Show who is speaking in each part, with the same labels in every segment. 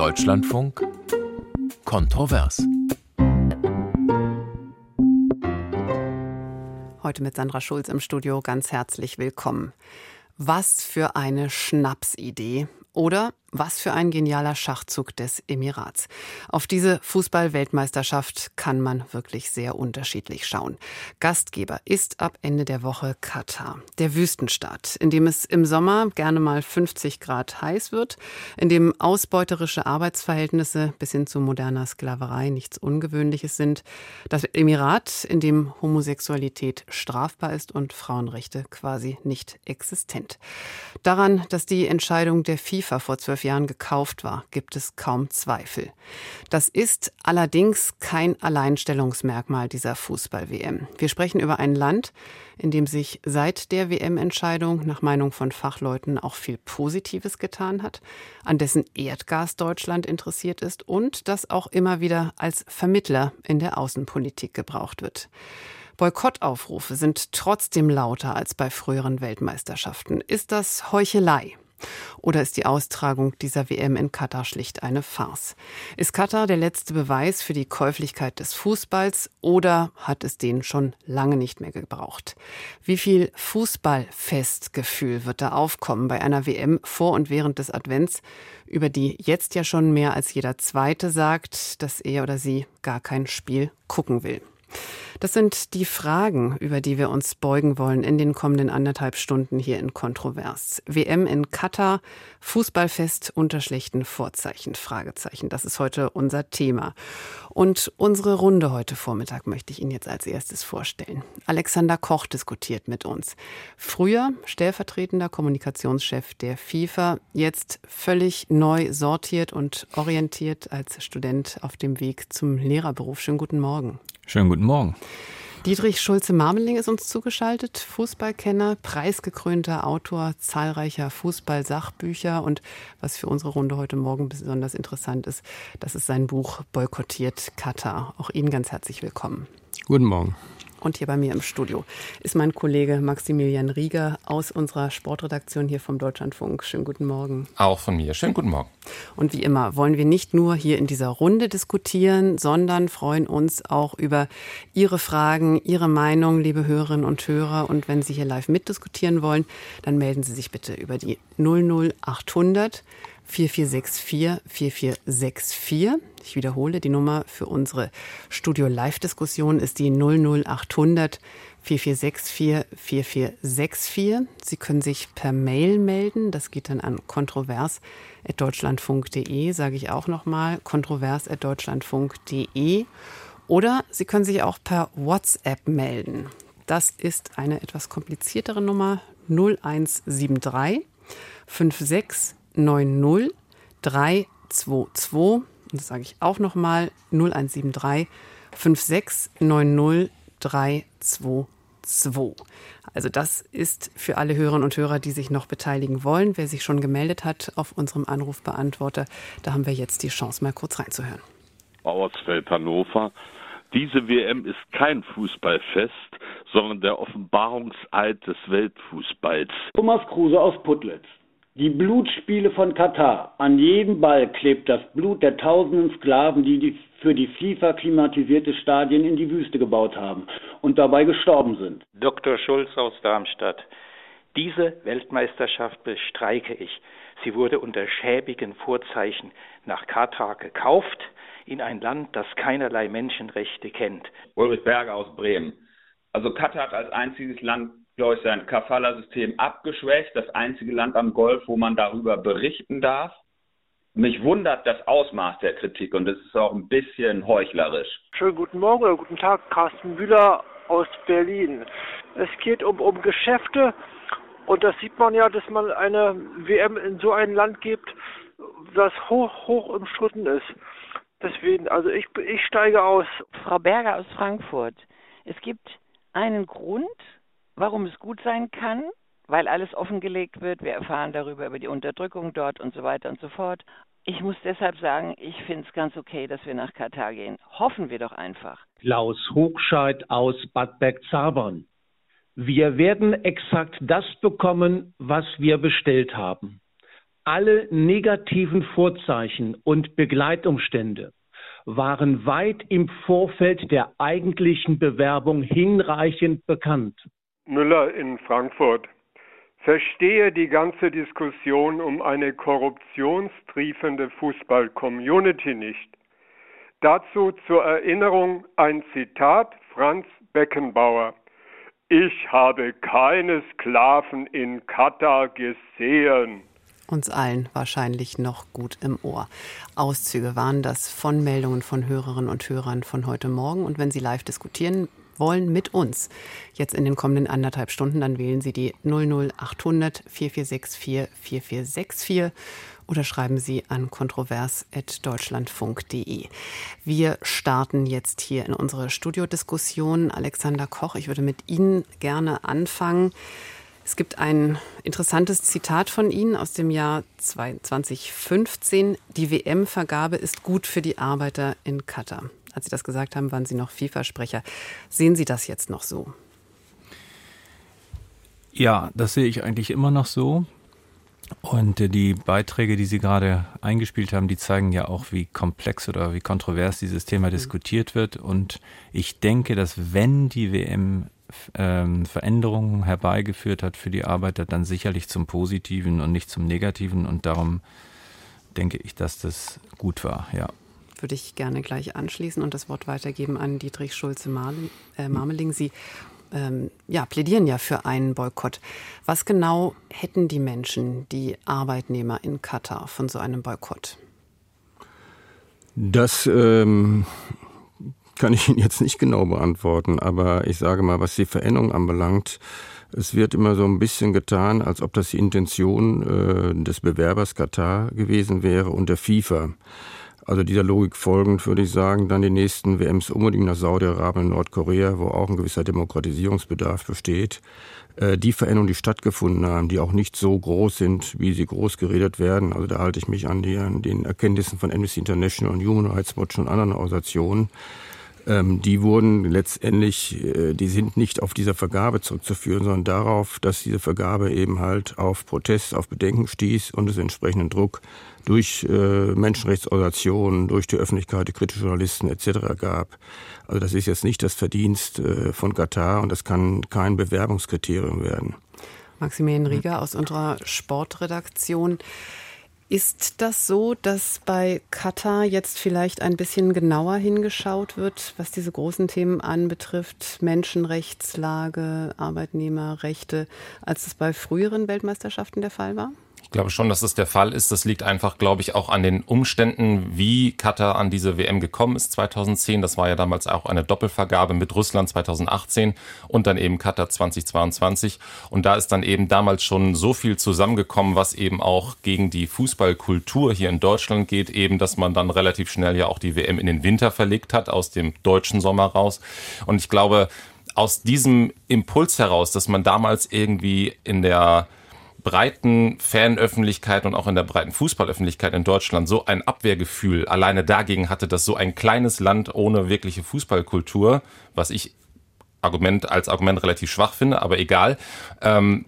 Speaker 1: Deutschlandfunk Kontrovers.
Speaker 2: Heute mit Sandra Schulz im Studio ganz herzlich willkommen. Was für eine Schnapsidee. Oder was für ein genialer Schachzug des Emirats. Auf diese Fußball-Weltmeisterschaft kann man wirklich sehr unterschiedlich schauen. Gastgeber ist ab Ende der Woche Katar, der Wüstenstaat, in dem es im Sommer gerne mal 50 Grad heiß wird, in dem ausbeuterische Arbeitsverhältnisse bis hin zu moderner Sklaverei nichts Ungewöhnliches sind. Das Emirat, in dem Homosexualität strafbar ist und Frauenrechte quasi nicht existent. Daran, dass die Entscheidung der FIFA vor zwölf zwölf Jahren gekauft war, gibt es kaum Zweifel. Das ist allerdings kein Alleinstellungsmerkmal dieser Fußball-WM. Wir sprechen über ein Land, in dem sich seit der WM-Entscheidung nach Meinung von Fachleuten auch viel Positives getan hat, an dessen Erdgas Deutschland interessiert ist und das auch immer wieder als Vermittler in der Außenpolitik gebraucht wird. Boykottaufrufe sind trotzdem lauter als bei früheren Weltmeisterschaften. Ist das Heuchelei? Oder ist die Austragung dieser WM in Katar schlicht eine Farce? Ist Katar der letzte Beweis für die Käuflichkeit des Fußballs oder hat es den schon lange nicht mehr gebraucht? Wie viel Fußballfestgefühl wird da aufkommen bei einer WM vor und während des Advents, über die jetzt ja schon mehr als jeder Zweite sagt, dass er oder sie gar kein Spiel gucken will? Das sind die Fragen, über die wir uns beugen wollen in den kommenden anderthalb Stunden hier in Kontrovers. WM in Katar, Fußballfest unter schlechten Vorzeichen, Fragezeichen. Das ist heute unser Thema. Und unsere Runde heute Vormittag möchte ich Ihnen jetzt als erstes vorstellen. Alexander Koch diskutiert mit uns. Früher stellvertretender Kommunikationschef der FIFA, jetzt völlig neu sortiert und orientiert als Student auf dem Weg zum Lehrerberuf. Schönen guten Morgen.
Speaker 3: Schönen guten Morgen.
Speaker 2: Dietrich Schulze-Marmeling ist uns zugeschaltet, Fußballkenner, preisgekrönter Autor zahlreicher Fußballsachbücher und was für unsere Runde heute Morgen besonders interessant ist, das ist sein Buch Boykottiert Katar. Auch Ihnen ganz herzlich willkommen.
Speaker 3: Guten Morgen.
Speaker 2: Und hier bei mir im Studio ist mein Kollege Maximilian Rieger aus unserer Sportredaktion hier vom Deutschlandfunk. Schönen guten Morgen.
Speaker 4: Auch von mir. Schönen guten Morgen.
Speaker 2: Und wie immer wollen wir nicht nur hier in dieser Runde diskutieren, sondern freuen uns auch über Ihre Fragen, Ihre Meinung, liebe Hörerinnen und Hörer. Und wenn Sie hier live mitdiskutieren wollen, dann melden Sie sich bitte über die 00800 4464 4464. Ich wiederhole, die Nummer für unsere Studio-Live-Diskussion ist die 00800 4464 4464. Sie können sich per Mail melden. Das geht dann an kontrovers.deutschlandfunk.de, sage ich auch nochmal, kontrovers.deutschlandfunk.de. Oder Sie können sich auch per WhatsApp melden. Das ist eine etwas kompliziertere Nummer 0173 56 90 322. Und das sage ich auch nochmal 0173 5690 322. Also das ist für alle Hörerinnen und Hörer, die sich noch beteiligen wollen. Wer sich schon gemeldet hat auf unserem Anrufbeantworter, da haben wir jetzt die Chance, mal kurz reinzuhören.
Speaker 5: Bauersfeld Hannover. Diese WM ist kein Fußballfest, sondern der Offenbarungseid des Weltfußballs.
Speaker 6: Thomas Kruse aus Putlitz. Die Blutspiele von Katar. An jedem Ball klebt das Blut der tausenden Sklaven, die für die FIFA klimatisierte Stadien in die Wüste gebaut haben und dabei gestorben sind.
Speaker 7: Dr. Schulz aus Darmstadt. Diese Weltmeisterschaft bestreike ich. Sie wurde unter schäbigen Vorzeichen nach Katar gekauft, in ein Land, das keinerlei Menschenrechte kennt.
Speaker 8: Ulrich Berger aus Bremen. Also Katar hat als einziges Land glaube ich, sein Kafala-System abgeschwächt. Das einzige Land am Golf, wo man darüber berichten darf. Mich wundert das Ausmaß der Kritik und es ist auch ein bisschen heuchlerisch.
Speaker 9: Schönen guten Morgen oder guten Tag, Carsten Müller aus Berlin. Es geht um, um Geschäfte und das sieht man ja, dass man eine WM in so ein Land gibt, das hoch, hoch umstritten ist. Deswegen, also ich, ich steige aus.
Speaker 10: Frau Berger aus Frankfurt. Es gibt einen Grund, warum es gut sein kann, weil alles offengelegt wird. Wir erfahren darüber, über die Unterdrückung dort und so weiter und so fort. Ich muss deshalb sagen, ich finde es ganz okay, dass wir nach Katar gehen. Hoffen wir doch einfach.
Speaker 11: Klaus Hochscheid aus Bad Bergzabern. Wir werden exakt das bekommen, was wir bestellt haben. alle negativen Vorzeichen und Begleitumstände waren weit im Vorfeld der eigentlichen Bewerbung hinreichend bekannt.
Speaker 3: Müller in Frankfurt. Verstehe die ganze Diskussion um eine korruptionstriefende Fußball-Community nicht. Dazu zur Erinnerung ein Zitat Franz Beckenbauer. Ich habe keine Sklaven in Katar gesehen.
Speaker 2: Uns allen wahrscheinlich noch gut im Ohr. Auszüge waren das von Meldungen von Hörerinnen und Hörern von heute Morgen. Und wenn Sie live diskutieren wollen mit uns, jetzt in den kommenden anderthalb Stunden, dann wählen Sie die 00800 4464 4464 oder schreiben Sie an kontrovers.deutschlandfunk.de. Wir starten jetzt hier in unsere Studiodiskussion. Alexander Koch, ich würde mit Ihnen gerne anfangen. Es gibt ein interessantes Zitat von Ihnen aus dem Jahr 2015. Die WM-Vergabe ist gut für die Arbeiter in Katar. Als Sie das gesagt haben, waren Sie noch FIFA-Sprecher. Sehen Sie das jetzt noch so?
Speaker 4: Ja, das sehe ich eigentlich immer noch so. Und äh, die Beiträge, die Sie gerade eingespielt haben, die zeigen ja auch, wie komplex oder wie kontrovers dieses Thema mhm. diskutiert wird. Und ich denke, dass wenn die WM ähm, Veränderungen herbeigeführt hat für die Arbeiter, dann sicherlich zum Positiven und nicht zum Negativen. Und darum denke ich, dass das gut war, ja.
Speaker 2: Würde ich gerne gleich anschließen und das Wort weitergeben an Dietrich Schulze-Marmeling. Sie ähm, ja, plädieren ja für einen Boykott. Was genau hätten die Menschen, die Arbeitnehmer in Katar von so einem Boykott?
Speaker 12: Das ähm, kann ich Ihnen jetzt nicht genau beantworten, aber ich sage mal, was die Veränderung anbelangt, es wird immer so ein bisschen getan, als ob das die Intention äh, des Bewerbers Katar gewesen wäre und der FIFA. Also dieser Logik folgend würde ich sagen, dann die nächsten WMs unbedingt nach Saudi-Arabien und Nordkorea, wo auch ein gewisser Demokratisierungsbedarf besteht. Äh, die Veränderungen, die stattgefunden haben, die auch nicht so groß sind, wie sie groß geredet werden. Also da halte ich mich an, die, an den Erkenntnissen von Amnesty International und Human Rights Watch und anderen Organisationen ähm, die wurden letztendlich, äh, die sind nicht auf dieser Vergabe zurückzuführen, sondern darauf, dass diese Vergabe eben halt auf Protest, auf Bedenken stieß und es entsprechenden Druck durch äh, Menschenrechtsorganisationen, durch die Öffentlichkeit, die kritische Journalisten etc. gab. Also das ist jetzt nicht das Verdienst äh, von Katar und das kann kein Bewerbungskriterium werden.
Speaker 2: Maximilian Rieger aus unserer Sportredaktion. Ist das so, dass bei Katar jetzt vielleicht ein bisschen genauer hingeschaut wird, was diese großen Themen anbetrifft, Menschenrechtslage, Arbeitnehmerrechte, als es bei früheren Weltmeisterschaften der Fall war?
Speaker 13: Ich glaube schon, dass das der Fall ist. Das liegt einfach, glaube ich, auch an den Umständen, wie Katar an diese WM gekommen ist 2010. Das war ja damals auch eine Doppelvergabe mit Russland 2018 und dann eben Katar 2022. Und da ist dann eben damals schon so viel zusammengekommen, was eben auch gegen die Fußballkultur hier in Deutschland geht, eben, dass man dann relativ schnell ja auch die WM in den Winter verlegt hat, aus dem deutschen Sommer raus. Und ich glaube, aus diesem Impuls heraus, dass man damals irgendwie in der breiten Fanöffentlichkeit und auch in der breiten Fußballöffentlichkeit in Deutschland so ein Abwehrgefühl alleine dagegen hatte, dass so ein kleines Land ohne wirkliche Fußballkultur, was ich Argument als Argument relativ schwach finde, aber egal. Ähm,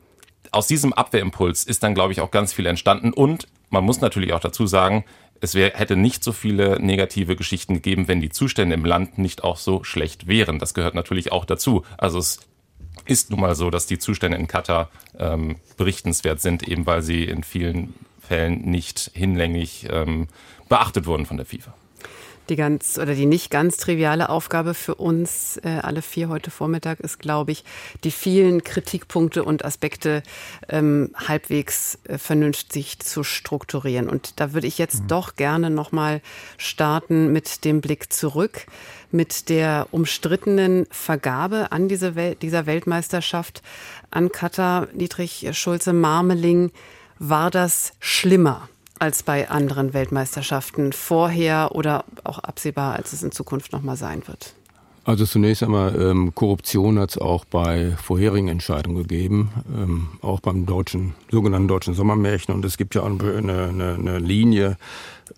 Speaker 13: aus diesem Abwehrimpuls ist dann, glaube ich, auch ganz viel entstanden. Und man muss natürlich auch dazu sagen, es wär, hätte nicht so viele negative Geschichten gegeben, wenn die Zustände im Land nicht auch so schlecht wären. Das gehört natürlich auch dazu. Also es ist nun mal so, dass die Zustände in Katar ähm, berichtenswert sind, eben weil sie in vielen Fällen nicht hinlänglich ähm, beachtet wurden von der FIFA.
Speaker 2: Die ganz oder die nicht ganz triviale Aufgabe für uns äh, alle vier heute Vormittag ist, glaube ich, die vielen Kritikpunkte und Aspekte ähm, halbwegs äh, vernünftig zu strukturieren. Und da würde ich jetzt mhm. doch gerne noch mal starten mit dem Blick zurück mit der umstrittenen Vergabe an diese Welt, dieser Weltmeisterschaft an Katar, Dietrich Schulze-Marmeling, war das schlimmer als bei anderen Weltmeisterschaften vorher oder auch absehbar, als es in Zukunft noch mal sein wird?
Speaker 12: Also zunächst einmal ähm, Korruption hat es auch bei vorherigen Entscheidungen gegeben, ähm, auch beim deutschen sogenannten deutschen Sommermärchen. Und es gibt ja auch eine, eine, eine Linie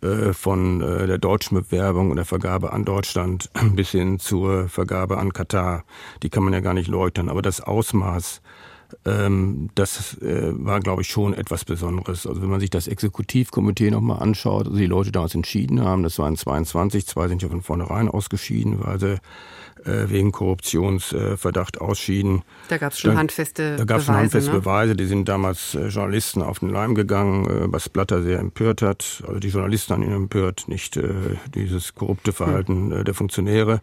Speaker 12: äh, von äh, der deutschen Bewerbung und der Vergabe an Deutschland bis hin zur Vergabe an Katar. Die kann man ja gar nicht leugnen. Aber das Ausmaß das äh, war, glaube ich, schon etwas Besonderes. Also wenn man sich das Exekutivkomitee nochmal anschaut, also die Leute damals entschieden haben, das waren 22, zwei sind ja von vornherein ausgeschieden, weil sie wegen Korruptionsverdacht ausschieden.
Speaker 2: Da gab es schon handfeste Beweise. Da gab es schon
Speaker 12: handfeste ne? Beweise. Die sind damals äh, Journalisten auf den Leim gegangen, äh, was Blatter sehr empört hat. Also die Journalisten haben ihn empört, nicht dieses korrupte Verhalten hm. der Funktionäre.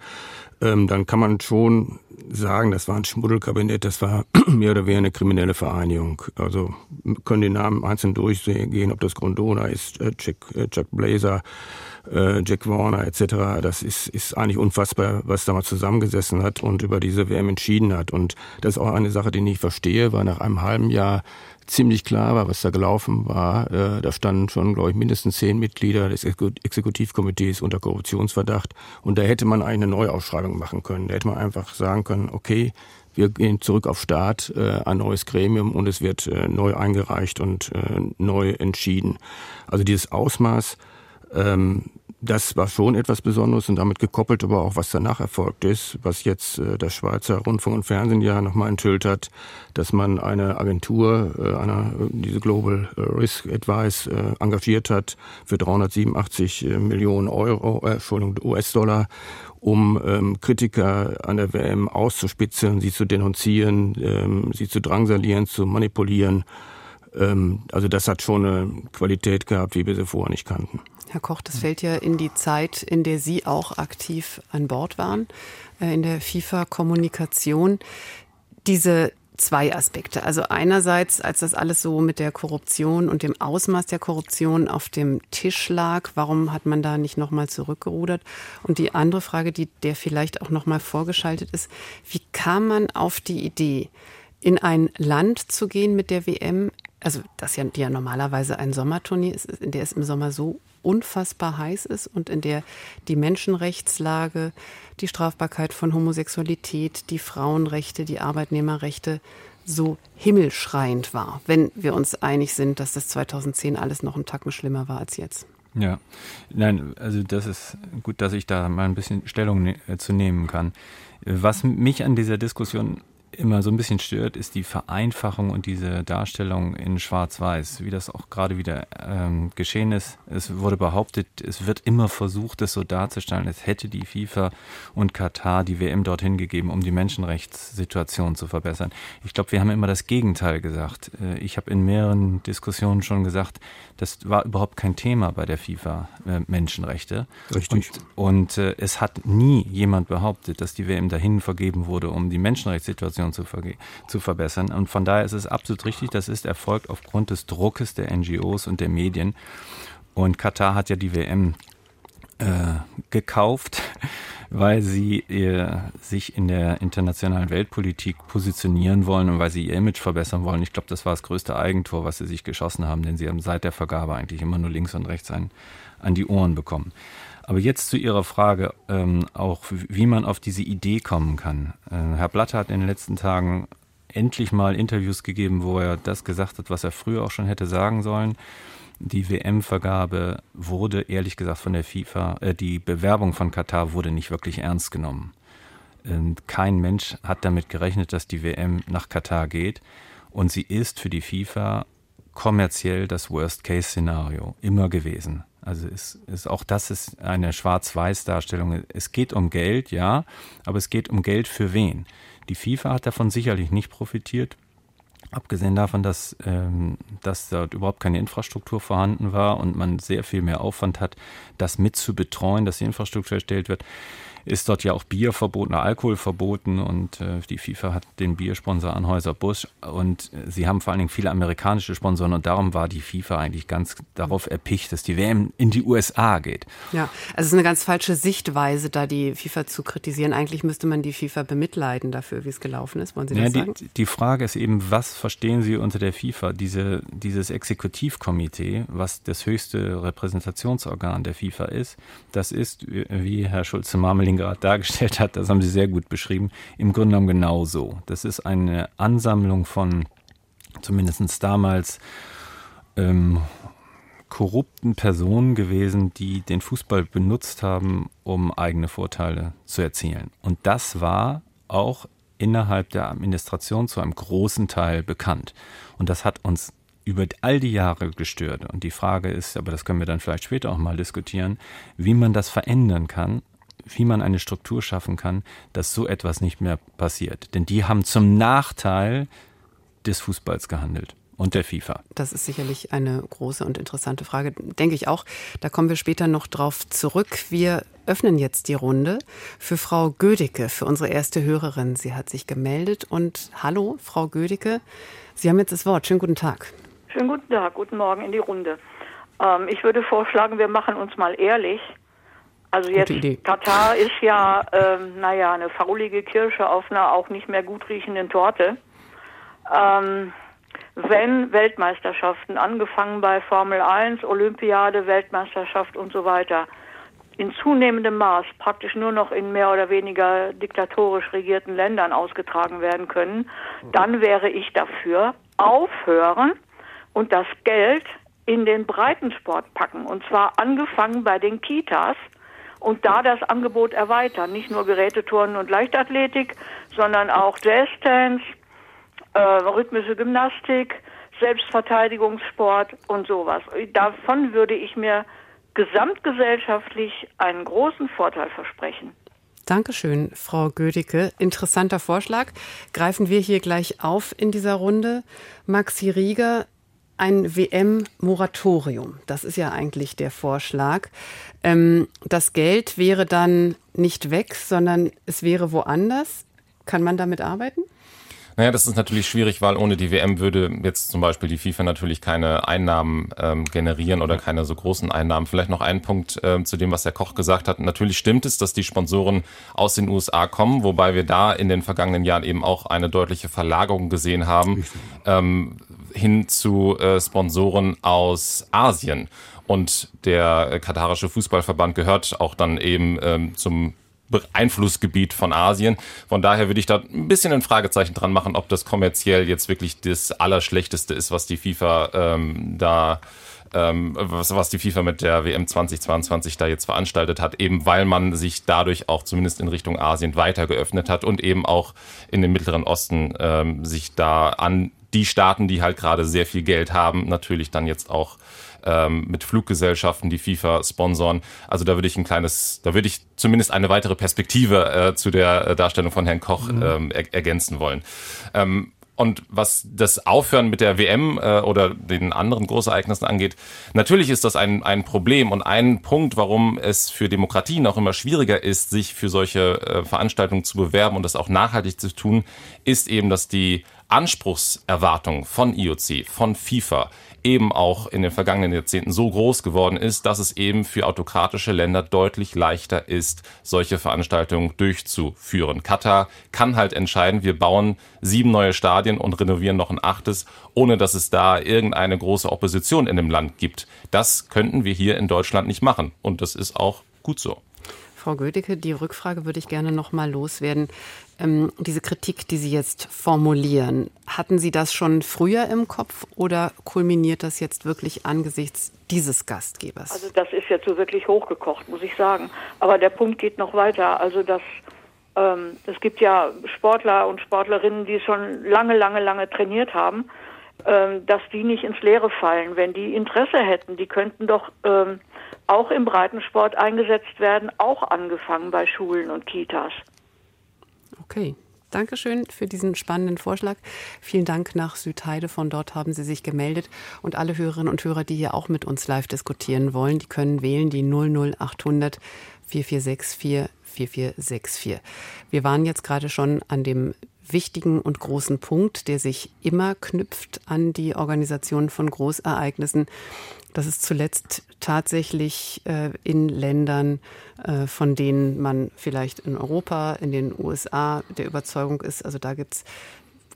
Speaker 12: Ähm, dann kann man schon sagen, das war ein Schmuddelkabinett, das war mehr oder weniger eine kriminelle Vereinigung. Also können die Namen einzeln durchgehen, ob das Grondona ist, Jack Blazer, äh, Jack Warner etc. Das ist, ist eigentlich unfassbar, was da mal zusammengesessen hat und über diese WM entschieden hat. Und das ist auch eine Sache, die ich nicht verstehe, weil nach einem halben Jahr ziemlich klar war, was da gelaufen war. Äh, da standen schon, glaube ich, mindestens zehn Mitglieder des Exekutivkomitees unter Korruptionsverdacht. Und da hätte man eine Neuausschreibung machen können. Da hätte man einfach sagen können, okay, wir gehen zurück auf Start, äh, ein neues Gremium und es wird äh, neu eingereicht und äh, neu entschieden. Also dieses Ausmaß ähm, das war schon etwas Besonderes und damit gekoppelt aber auch, was danach erfolgt ist, was jetzt äh, der Schweizer Rundfunk und Fernsehen ja nochmal enthüllt hat, dass man eine Agentur, äh, eine, diese Global Risk Advice, äh, engagiert hat für 387 äh, Millionen Euro, äh, Entschuldigung, US-Dollar, um ähm, Kritiker an der WM auszuspitzeln, sie zu denunzieren, ähm, sie zu drangsalieren, zu manipulieren. Ähm, also das hat schon eine Qualität gehabt, wie wir sie vorher nicht kannten.
Speaker 2: Herr Koch, das fällt ja in die Zeit, in der Sie auch aktiv an Bord waren, äh, in der FIFA-Kommunikation. Diese zwei Aspekte. Also einerseits, als das alles so mit der Korruption und dem Ausmaß der Korruption auf dem Tisch lag, warum hat man da nicht nochmal zurückgerudert? Und die andere Frage, die der vielleicht auch nochmal vorgeschaltet ist, wie kam man auf die Idee, in ein Land zu gehen mit der WM, also das ja, die ja normalerweise ein Sommerturnier ist, in der es im Sommer so unfassbar heiß ist und in der die Menschenrechtslage, die Strafbarkeit von Homosexualität, die Frauenrechte, die Arbeitnehmerrechte so himmelschreiend war, wenn wir uns einig sind, dass das 2010 alles noch einen Tacken schlimmer war als jetzt.
Speaker 4: Ja, nein, also das ist gut, dass ich da mal ein bisschen Stellung ne zu nehmen kann. Was mich an dieser Diskussion immer so ein bisschen stört, ist die Vereinfachung und diese Darstellung in Schwarz-Weiß, wie das auch gerade wieder ähm, geschehen ist. Es wurde behauptet, es wird immer versucht, es so darzustellen, als hätte die FIFA und Katar die WM dorthin gegeben, um die Menschenrechtssituation zu verbessern. Ich glaube, wir haben immer das Gegenteil gesagt. Äh, ich habe in mehreren Diskussionen schon gesagt, das war überhaupt kein Thema bei der FIFA äh, Menschenrechte.
Speaker 12: Richtig.
Speaker 4: Und, und äh, es hat nie jemand behauptet, dass die WM dahin vergeben wurde, um die Menschenrechtssituation Situation zu, zu verbessern. Und von daher ist es absolut richtig, das ist erfolgt aufgrund des Druckes der NGOs und der Medien. Und Katar hat ja die WM äh, gekauft, weil sie äh, sich in der internationalen Weltpolitik positionieren wollen und weil sie ihr Image verbessern wollen. Ich glaube, das war das größte Eigentor, was sie sich geschossen haben, denn sie haben seit der Vergabe eigentlich immer nur links und rechts ein, an die Ohren bekommen. Aber jetzt zu Ihrer Frage, ähm, auch wie man auf diese Idee kommen kann. Äh, Herr Blatter hat in den letzten Tagen endlich mal Interviews gegeben, wo er das gesagt hat, was er früher auch schon hätte sagen sollen. Die WM-Vergabe wurde ehrlich gesagt von der FIFA, äh, die Bewerbung von Katar wurde nicht wirklich ernst genommen. Ähm, kein Mensch hat damit gerechnet, dass die WM nach Katar geht. Und sie ist für die FIFA kommerziell das Worst-Case-Szenario immer gewesen. Also ist, ist auch das ist eine Schwarz-Weiß-Darstellung. Es geht um Geld, ja, aber es geht um Geld für wen? Die FIFA hat davon sicherlich nicht profitiert. Abgesehen davon, dass, ähm, dass dort überhaupt keine Infrastruktur vorhanden war und man sehr viel mehr Aufwand hat, das mit zu betreuen, dass die Infrastruktur erstellt wird ist dort ja auch Bier verboten, Alkohol verboten und äh, die FIFA hat den Biersponsor Anhäuser Busch und äh, sie haben vor allen Dingen viele amerikanische Sponsoren und darum war die FIFA eigentlich ganz darauf erpicht, dass die WM in die USA geht.
Speaker 2: Ja, also es ist eine ganz falsche Sichtweise, da die FIFA zu kritisieren. Eigentlich müsste man die FIFA bemitleiden dafür, wie es gelaufen ist. Wollen Sie das ja,
Speaker 4: sagen? Die, die Frage ist eben, was verstehen Sie unter der FIFA? Diese, dieses Exekutivkomitee, was das höchste Repräsentationsorgan der FIFA ist, das ist, wie Herr Schulze-Marmeling ihn gerade dargestellt hat, das haben Sie sehr gut beschrieben, im Grunde genommen genauso. Das ist eine Ansammlung von zumindest damals ähm, korrupten Personen gewesen, die den Fußball benutzt haben, um eigene Vorteile zu erzielen. Und das war auch innerhalb der Administration zu einem großen Teil bekannt. Und das hat uns über all die Jahre gestört. Und die Frage ist, aber das können wir dann vielleicht später auch mal diskutieren, wie man das verändern kann, wie man eine Struktur schaffen kann, dass so etwas nicht mehr passiert. Denn die haben zum Nachteil des Fußballs gehandelt und der FIFA?
Speaker 2: Das ist sicherlich eine große und interessante Frage, denke ich auch. Da kommen wir später noch drauf zurück. Wir öffnen jetzt die Runde für Frau Gödicke, für unsere erste Hörerin. Sie hat sich gemeldet und hallo, Frau Gödicke. Sie haben jetzt das Wort. Schönen guten Tag.
Speaker 14: Schönen guten Tag, guten Morgen in die Runde. Ähm, ich würde vorschlagen, wir machen uns mal ehrlich. Also jetzt, Katar ist ja, ähm, naja, eine faulige Kirsche auf einer auch nicht mehr gut riechenden Torte. Ähm, wenn Weltmeisterschaften, angefangen bei Formel 1, Olympiade, Weltmeisterschaft und so weiter, in zunehmendem Maß praktisch nur noch in mehr oder weniger diktatorisch regierten Ländern ausgetragen werden können, dann wäre ich dafür, aufhören und das Geld in den Breitensport packen. Und zwar angefangen bei den Kitas und da das Angebot erweitern. Nicht nur Geräteturnen und Leichtathletik, sondern auch Jazz-Dance, äh, rhythmische Gymnastik, Selbstverteidigungssport und sowas. Davon würde ich mir gesamtgesellschaftlich einen großen Vorteil versprechen.
Speaker 2: Dankeschön, Frau Gödicke. Interessanter Vorschlag. Greifen wir hier gleich auf in dieser Runde. Maxi Rieger, ein WM-Moratorium. Das ist ja eigentlich der Vorschlag. Ähm, das Geld wäre dann nicht weg, sondern es wäre woanders. Kann man damit arbeiten?
Speaker 13: Naja, das ist natürlich schwierig, weil ohne die WM würde jetzt zum Beispiel die FIFA natürlich keine Einnahmen ähm, generieren oder keine so großen Einnahmen. Vielleicht noch ein Punkt ähm, zu dem, was Herr Koch gesagt hat. Natürlich stimmt es, dass die Sponsoren aus den USA kommen, wobei wir da in den vergangenen Jahren eben auch eine deutliche Verlagerung gesehen haben ähm, hin zu äh, Sponsoren aus Asien. Und der katarische Fußballverband gehört auch dann eben ähm, zum Einflussgebiet von Asien. Von daher würde ich da ein bisschen ein Fragezeichen dran machen, ob das kommerziell jetzt wirklich das Allerschlechteste ist, was die FIFA ähm, da ähm, was, was die FIFA mit der WM 2022 da jetzt veranstaltet hat, eben weil man sich dadurch auch zumindest in Richtung Asien weiter geöffnet hat und eben auch in den Mittleren Osten ähm, sich da an die Staaten, die halt gerade sehr viel Geld haben, natürlich dann jetzt auch ähm, mit Fluggesellschaften, die FIFA sponsoren. Also da würde ich ein kleines, da würde ich zumindest eine weitere Perspektive äh, zu der äh, Darstellung von Herrn Koch mhm. ähm, er ergänzen wollen. Ähm, und was das Aufhören mit der WM äh, oder den anderen Großereignissen angeht, natürlich ist das ein, ein Problem und ein Punkt, warum es für Demokratien auch immer schwieriger ist, sich für solche äh, Veranstaltungen zu bewerben und das auch nachhaltig zu tun, ist eben, dass die Anspruchserwartung von IOC, von FIFA eben auch in den vergangenen Jahrzehnten so groß geworden ist, dass es eben für autokratische Länder deutlich leichter ist, solche Veranstaltungen durchzuführen. Katar kann halt entscheiden, wir bauen sieben neue Stadien und renovieren noch ein achtes, ohne dass es da irgendeine große Opposition in dem Land gibt. Das könnten wir hier in Deutschland nicht machen. Und das ist auch gut so.
Speaker 2: Frau Gödecke, die Rückfrage würde ich gerne noch mal loswerden. Ähm, diese Kritik, die Sie jetzt formulieren, hatten Sie das schon früher im Kopf oder kulminiert das jetzt wirklich angesichts dieses Gastgebers?
Speaker 14: Also das ist jetzt so wirklich hochgekocht, muss ich sagen. Aber der Punkt geht noch weiter. Also das ähm, es gibt ja Sportler und Sportlerinnen, die schon lange, lange, lange trainiert haben, ähm, dass die nicht ins Leere fallen. Wenn die Interesse hätten, die könnten doch ähm, auch im Breitensport eingesetzt werden, auch angefangen bei Schulen und Kitas.
Speaker 2: Okay. Dankeschön für diesen spannenden Vorschlag. Vielen Dank nach Südheide. Von dort haben Sie sich gemeldet. Und alle Hörerinnen und Hörer, die hier auch mit uns live diskutieren wollen, die können wählen die 00800 4464 4464. Wir waren jetzt gerade schon an dem wichtigen und großen Punkt, der sich immer knüpft an die Organisation von Großereignissen dass es zuletzt tatsächlich äh, in Ländern, äh, von denen man vielleicht in Europa, in den USA der Überzeugung ist, also da gibt es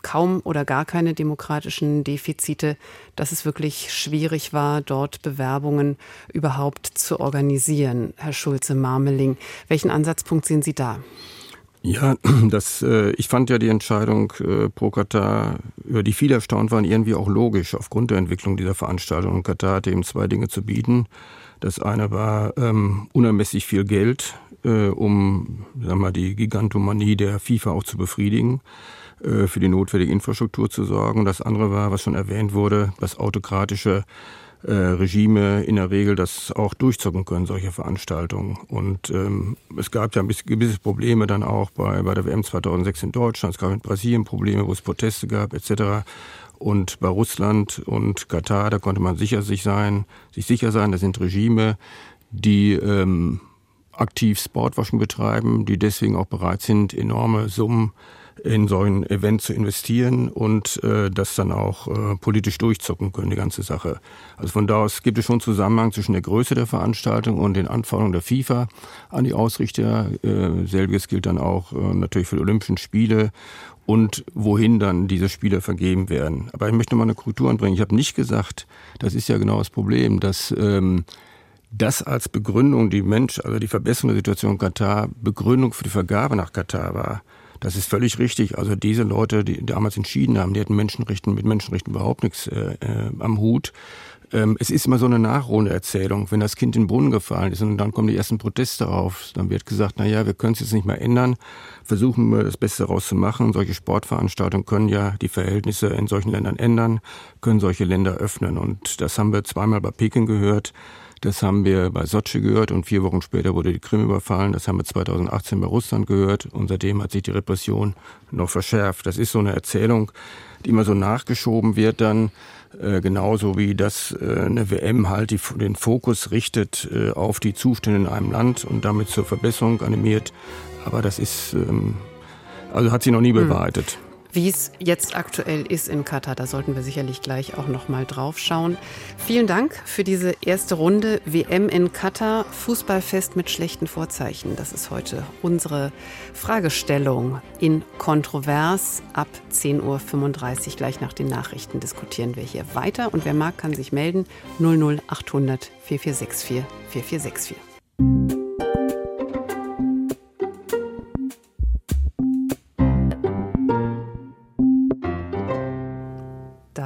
Speaker 2: kaum oder gar keine demokratischen Defizite, dass es wirklich schwierig war, dort Bewerbungen überhaupt zu organisieren. Herr Schulze-Marmeling, welchen Ansatzpunkt sehen Sie da?
Speaker 12: Ja, das, äh, ich fand ja die Entscheidung äh, pro Katar, über die viele erstaunt waren, irgendwie auch logisch aufgrund der Entwicklung dieser Veranstaltung. Und Katar hatte eben zwei Dinge zu bieten. Das eine war ähm, unermesslich viel Geld, äh, um sagen wir mal, die Gigantomanie der FIFA auch zu befriedigen, äh, für die notwendige Infrastruktur zu sorgen. Das andere war, was schon erwähnt wurde, das autokratische äh, Regime in der Regel das auch durchzocken können, solche Veranstaltungen. Und ähm, es gab ja ein bisschen, gewisse Probleme dann auch bei, bei der WM 2006 in Deutschland, es gab in Brasilien Probleme, wo es Proteste gab etc. Und bei Russland und Katar, da konnte man sicher sich sein, sich sicher sein, das sind Regime, die ähm, aktiv Sportwaschen betreiben, die deswegen auch bereit sind, enorme Summen in so ein Event zu investieren und äh, das dann auch äh, politisch durchzucken können, die ganze Sache. Also von da aus gibt es schon Zusammenhang zwischen der Größe der Veranstaltung und den Anforderungen der FIFA an die Ausrichter. Äh, selbiges gilt dann auch äh, natürlich für die Olympischen Spiele und wohin dann diese Spiele vergeben werden. Aber ich möchte mal eine Kultur anbringen. Ich habe nicht gesagt, das ist ja genau das Problem, dass ähm, das als Begründung die Mensch, also die Verbesserung der Situation in Katar, Begründung für die Vergabe nach Katar war. Das ist völlig richtig. Also diese Leute, die damals entschieden haben, die hatten Menschenrechten mit Menschenrechten überhaupt nichts äh, äh, am Hut. Ähm, es ist immer so eine Nachrunde-Erzählung. Wenn das Kind in den Brunnen gefallen ist und dann kommen die ersten Proteste auf, dann wird gesagt, na ja, wir können es jetzt nicht mehr ändern. Versuchen wir das Beste daraus zu machen. Solche Sportveranstaltungen können ja die Verhältnisse in solchen Ländern ändern, können solche Länder öffnen. Und das haben wir zweimal bei Peking gehört. Das haben wir bei Sochi gehört und vier Wochen später wurde die Krim überfallen. Das haben wir 2018 bei Russland gehört und seitdem hat sich die Repression noch verschärft. Das ist so eine Erzählung, die immer so nachgeschoben wird dann, äh, genauso wie das äh, eine WM halt die, den Fokus richtet äh, auf die Zustände in einem Land und damit zur Verbesserung animiert. Aber das ist, ähm, also hat sich noch nie hm.
Speaker 2: Wie es jetzt aktuell ist in Katar, da sollten wir sicherlich gleich auch noch mal drauf schauen. Vielen Dank für diese erste Runde WM in Katar, Fußballfest mit schlechten Vorzeichen. Das ist heute unsere Fragestellung in Kontrovers. Ab 10.35 Uhr gleich nach den Nachrichten diskutieren wir hier weiter und wer mag, kann sich melden 00800 4464 4464.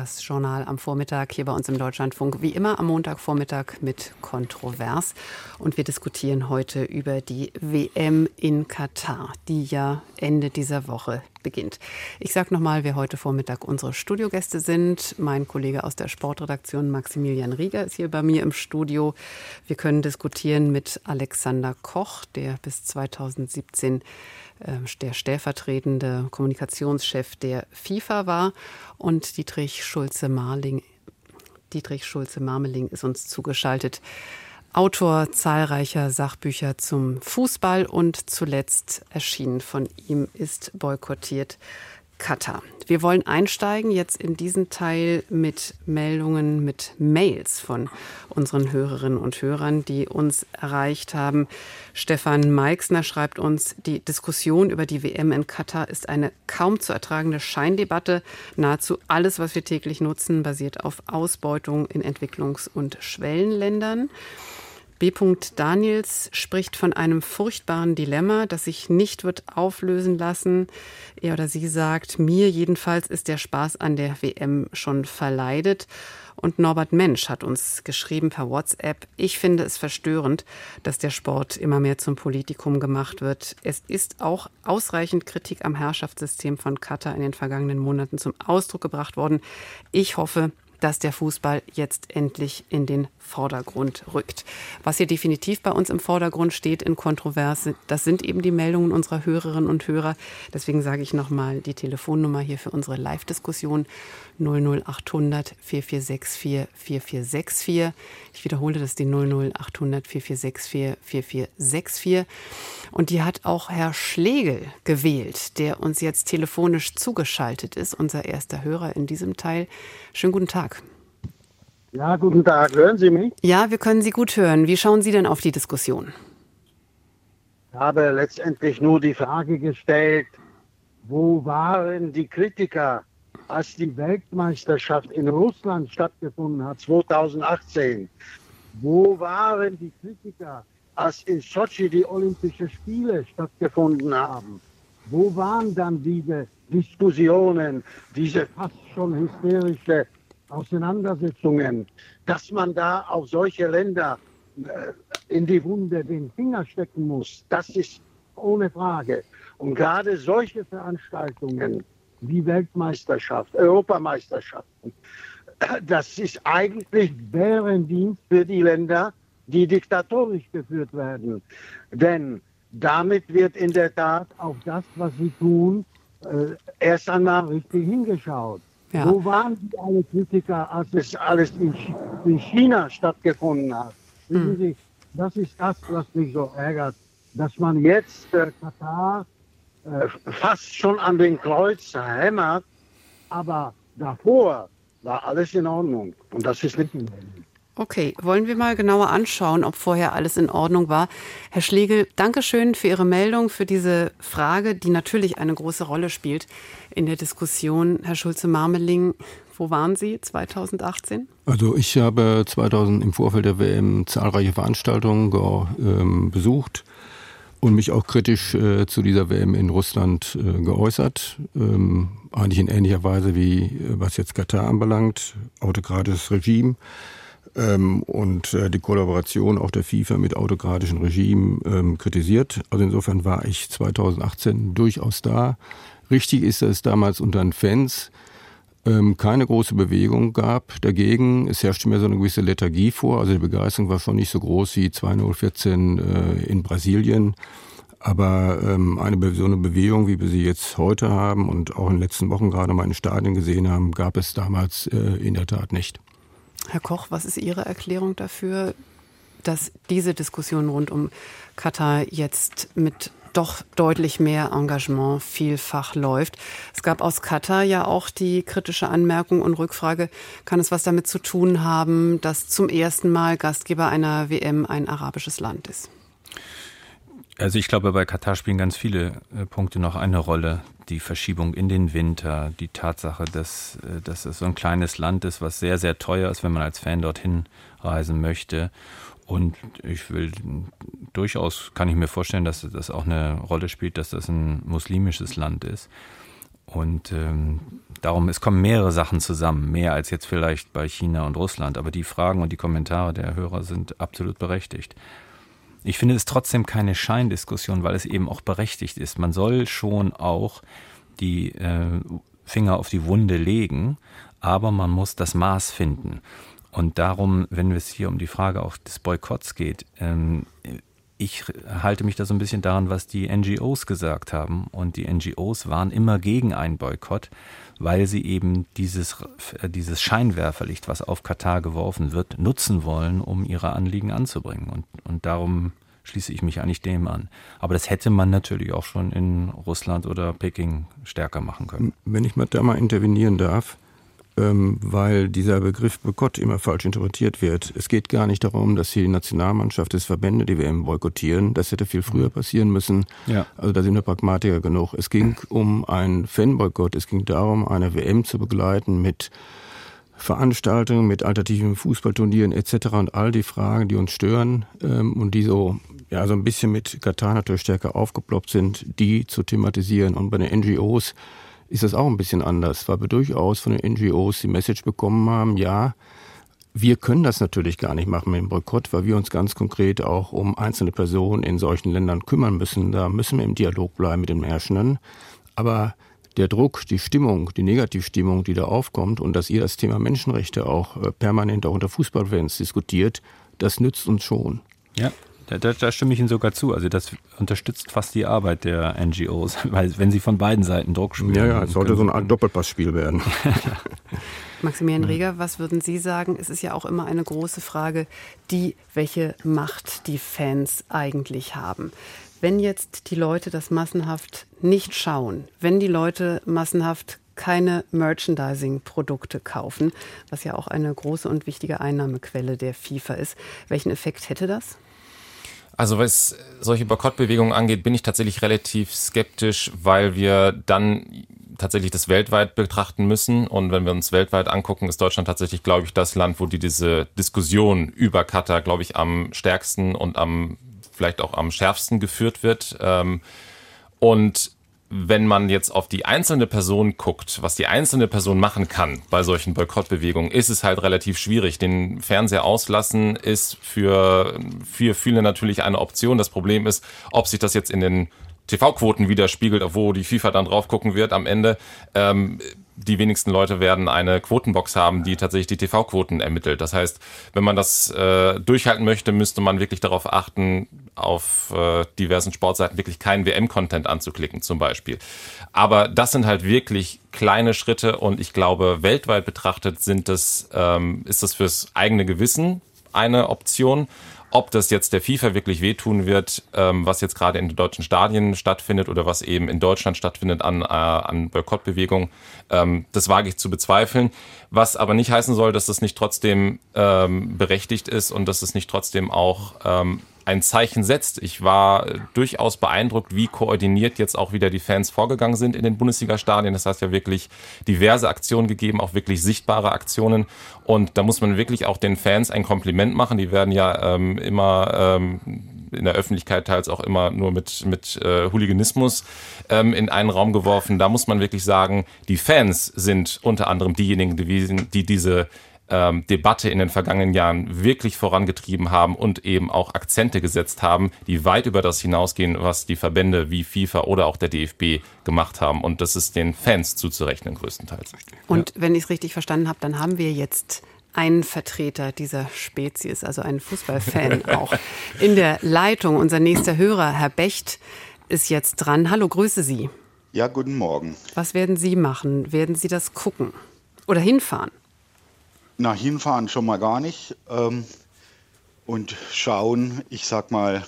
Speaker 2: das Journal am Vormittag hier bei uns im Deutschlandfunk. Wie immer am Montagvormittag mit Kontrovers. Und wir diskutieren heute über die WM in Katar, die ja Ende dieser Woche beginnt. Ich sage nochmal, wer heute Vormittag unsere Studiogäste sind. Mein Kollege aus der Sportredaktion Maximilian Rieger ist hier bei mir im Studio. Wir können diskutieren mit Alexander Koch, der bis 2017 äh, der stellvertretende Kommunikationschef der FIFA war und Dietrich Schulze-Marling. Dietrich Schulze-Marmeling ist uns zugeschaltet. Autor zahlreicher Sachbücher zum Fußball und zuletzt erschienen von ihm ist boykottiert Katar. Wir wollen einsteigen jetzt in diesen Teil mit Meldungen, mit Mails von unseren Hörerinnen und Hörern, die uns erreicht haben. Stefan Meixner schreibt uns, die Diskussion über die WM in Katar ist eine kaum zu ertragende Scheindebatte. Nahezu alles, was wir täglich nutzen, basiert auf Ausbeutung in Entwicklungs- und Schwellenländern. B. Daniels spricht von einem furchtbaren Dilemma, das sich nicht wird auflösen lassen. Er oder sie sagt, mir jedenfalls ist der Spaß an der WM schon verleidet. Und Norbert Mensch hat uns geschrieben per WhatsApp, ich finde es verstörend, dass der Sport immer mehr zum Politikum gemacht wird. Es ist auch ausreichend Kritik am Herrschaftssystem von Katar in den vergangenen Monaten zum Ausdruck gebracht worden. Ich hoffe, dass der Fußball jetzt endlich in den Vordergrund rückt. Was hier definitiv bei uns im Vordergrund steht in Kontroverse, das sind eben die Meldungen unserer Hörerinnen und Hörer. Deswegen sage ich nochmal die Telefonnummer hier für unsere Live-Diskussion 00800 4464 4464. Ich wiederhole das die 00800 4464 4464. Und die hat auch Herr Schlegel gewählt, der uns jetzt telefonisch zugeschaltet ist, unser erster Hörer in diesem Teil. Schönen guten Tag.
Speaker 15: Ja, guten Tag. Hören Sie mich?
Speaker 2: Ja, wir können Sie gut hören. Wie schauen Sie denn auf die Diskussion?
Speaker 15: Ich habe letztendlich nur die Frage gestellt, wo waren die Kritiker, als die Weltmeisterschaft in Russland stattgefunden hat, 2018? Wo waren die Kritiker, als in Sochi die Olympischen Spiele stattgefunden haben? Wo waren dann diese Diskussionen, diese fast schon hysterische Auseinandersetzungen, dass man da auf solche Länder äh, in die Wunde den Finger stecken muss, das ist ohne Frage. Und gerade solche Veranstaltungen wie Weltmeisterschaft, Europameisterschaften, das ist eigentlich Bärendienst für die Länder, die diktatorisch geführt werden. Denn damit wird in der Tat auf das, was sie tun, äh, erst einmal richtig hingeschaut. Ja. Wo waren die alle Kritiker, als es alles in, in China stattgefunden hat? Wissen hm. Sie, das ist das, was mich so ärgert, dass man jetzt äh, Katar fast schon an den Kreuz hämmert, aber davor war alles in Ordnung und das ist Ordnung.
Speaker 2: Okay, wollen wir mal genauer anschauen, ob vorher alles in Ordnung war. Herr Schlegel, danke schön für Ihre Meldung, für diese Frage, die natürlich eine große Rolle spielt in der Diskussion. Herr Schulze-Marmeling, wo waren Sie 2018?
Speaker 12: Also ich habe 2000 im Vorfeld der WM zahlreiche Veranstaltungen äh, besucht und mich auch kritisch äh, zu dieser WM in Russland äh, geäußert. Ähm, eigentlich in ähnlicher Weise wie äh, was jetzt Katar anbelangt, autokratisches Regime ähm, und äh, die Kollaboration auch der FIFA mit autokratischen Regimen ähm, kritisiert. Also insofern war ich 2018 durchaus da. Richtig ist, dass es damals unter den Fans ähm, keine große Bewegung gab dagegen. Es herrschte mir so eine gewisse Lethargie vor. Also die Begeisterung war schon nicht so groß wie 2014 äh, in Brasilien. Aber ähm, eine, so eine Bewegung, wie wir sie jetzt heute haben und auch in den letzten Wochen gerade mal in Stadien gesehen haben, gab es damals äh, in der Tat nicht.
Speaker 2: Herr Koch, was ist Ihre Erklärung dafür, dass diese Diskussion rund um Katar jetzt mit doch deutlich mehr Engagement vielfach läuft. Es gab aus Katar ja auch die kritische Anmerkung und Rückfrage, kann es was damit zu tun haben, dass zum ersten Mal Gastgeber einer WM ein arabisches Land ist?
Speaker 4: Also ich glaube, bei Katar spielen ganz viele äh, Punkte noch eine Rolle. Die Verschiebung in den Winter, die Tatsache, dass, äh, dass es so ein kleines Land ist, was sehr, sehr teuer ist, wenn man als Fan dorthin reisen möchte. Und ich will durchaus, kann ich mir vorstellen, dass das auch eine Rolle spielt, dass das ein muslimisches Land ist. Und ähm, darum, es kommen mehrere Sachen zusammen, mehr als jetzt vielleicht bei China und Russland. Aber die Fragen und die Kommentare der Hörer sind absolut berechtigt. Ich finde es trotzdem keine Scheindiskussion, weil es eben auch berechtigt ist. Man soll schon auch die äh, Finger auf die Wunde legen, aber man muss das Maß finden. Und darum, wenn es hier um die Frage auch des Boykotts geht, ähm, ich halte mich da so ein bisschen daran, was die NGOs gesagt haben. Und die NGOs waren immer gegen einen Boykott, weil sie eben dieses, äh, dieses Scheinwerferlicht, was auf Katar geworfen wird, nutzen wollen, um ihre Anliegen anzubringen. Und, und darum schließe ich mich eigentlich dem an. Aber das hätte man natürlich auch schon in Russland oder Peking stärker machen können.
Speaker 12: Wenn ich mal da mal intervenieren darf, weil dieser Begriff Boykott immer falsch interpretiert wird. Es geht gar nicht darum, dass die Nationalmannschaft des Verbände die WM boykottieren. Das hätte viel früher passieren müssen. Ja. Also da sind wir Pragmatiker genug. Es ging um einen Fanboykott. Es ging darum, eine WM zu begleiten mit Veranstaltungen, mit alternativen Fußballturnieren etc. und all die Fragen, die uns stören ähm, und die so ja so ein bisschen mit Katar natürlich stärker aufgeploppt sind, die zu thematisieren. Und bei den NGOs ist das auch ein bisschen anders, weil wir durchaus von den NGOs die Message bekommen haben, ja, wir können das natürlich gar nicht machen mit dem Boykott, weil wir uns ganz konkret auch um einzelne Personen in solchen Ländern kümmern müssen. Da müssen wir im Dialog bleiben mit den Herrschenden. Aber der Druck, die Stimmung, die Negativstimmung, die da aufkommt und dass ihr das Thema Menschenrechte auch äh, permanent auch unter Fußballfans diskutiert, das nützt uns schon.
Speaker 4: Ja, da, da, da, stimme ich Ihnen sogar zu. Also das unterstützt fast die Arbeit der NGOs, weil wenn sie von beiden Seiten Druck spielen.
Speaker 12: Ja, ja, es sollte so eine Art Doppelpassspiel werden.
Speaker 2: Maximilian Reger, was würden Sie sagen? Es ist ja auch immer eine große Frage, die, welche Macht die Fans eigentlich haben. Wenn jetzt die Leute das massenhaft nicht schauen, wenn die Leute massenhaft keine Merchandising-Produkte kaufen, was ja auch eine große und wichtige Einnahmequelle der FIFA ist, welchen Effekt hätte das?
Speaker 13: Also was solche Boykottbewegungen angeht, bin ich tatsächlich relativ skeptisch, weil wir dann tatsächlich das weltweit betrachten müssen. Und wenn wir uns weltweit angucken, ist Deutschland tatsächlich, glaube ich, das Land, wo die diese Diskussion über Katar, glaube ich, am stärksten und am vielleicht auch am schärfsten geführt wird. Ähm, und wenn man jetzt auf die einzelne Person guckt, was die einzelne Person machen kann bei solchen Boykottbewegungen, ist es halt relativ schwierig. Den Fernseher auslassen ist für, für viele natürlich eine Option. Das Problem ist, ob sich das jetzt in den TV-Quoten widerspiegelt, wo die FIFA dann drauf gucken wird am Ende. Ähm, die wenigsten Leute werden eine Quotenbox haben, die tatsächlich die TV-Quoten ermittelt. Das heißt, wenn man das äh, durchhalten möchte, müsste man wirklich darauf achten, auf äh, diversen Sportseiten wirklich keinen WM-Content anzuklicken, zum Beispiel. Aber das sind halt wirklich kleine Schritte und ich glaube, weltweit betrachtet sind das, ähm, ist das fürs eigene Gewissen eine Option. Ob das jetzt der FIFA wirklich wehtun wird, ähm, was jetzt gerade in den deutschen Stadien stattfindet oder was eben in Deutschland stattfindet an, äh, an Boykottbewegungen, ähm, das wage ich zu bezweifeln. Was aber nicht heißen soll, dass das nicht trotzdem ähm, berechtigt ist und dass es nicht trotzdem auch ähm, ein Zeichen setzt. Ich war durchaus beeindruckt, wie koordiniert jetzt auch wieder die Fans vorgegangen sind in den Bundesliga-Stadien. Das heißt ja wirklich diverse Aktionen gegeben, auch wirklich sichtbare Aktionen. Und da muss man wirklich auch den Fans ein Kompliment machen. Die werden ja ähm, immer ähm, in der Öffentlichkeit teils auch immer nur mit, mit äh, Hooliganismus ähm, in einen Raum geworfen. Da muss man wirklich sagen, die Fans sind unter anderem diejenigen, die, die diese ähm, Debatte in den vergangenen Jahren wirklich vorangetrieben haben und eben auch Akzente gesetzt haben, die weit über das hinausgehen, was die Verbände wie FIFA oder auch der DFB gemacht haben. Und das ist den Fans zuzurechnen größtenteils.
Speaker 2: Und wenn ich es richtig verstanden habe, dann haben wir jetzt einen Vertreter dieser Spezies, also einen Fußballfan auch in der Leitung. Unser nächster Hörer, Herr Becht, ist jetzt dran. Hallo, grüße Sie.
Speaker 16: Ja, guten Morgen.
Speaker 2: Was werden Sie machen? Werden Sie das gucken oder hinfahren?
Speaker 16: Na, hinfahren schon mal gar nicht. Ähm, und schauen, ich sag mal,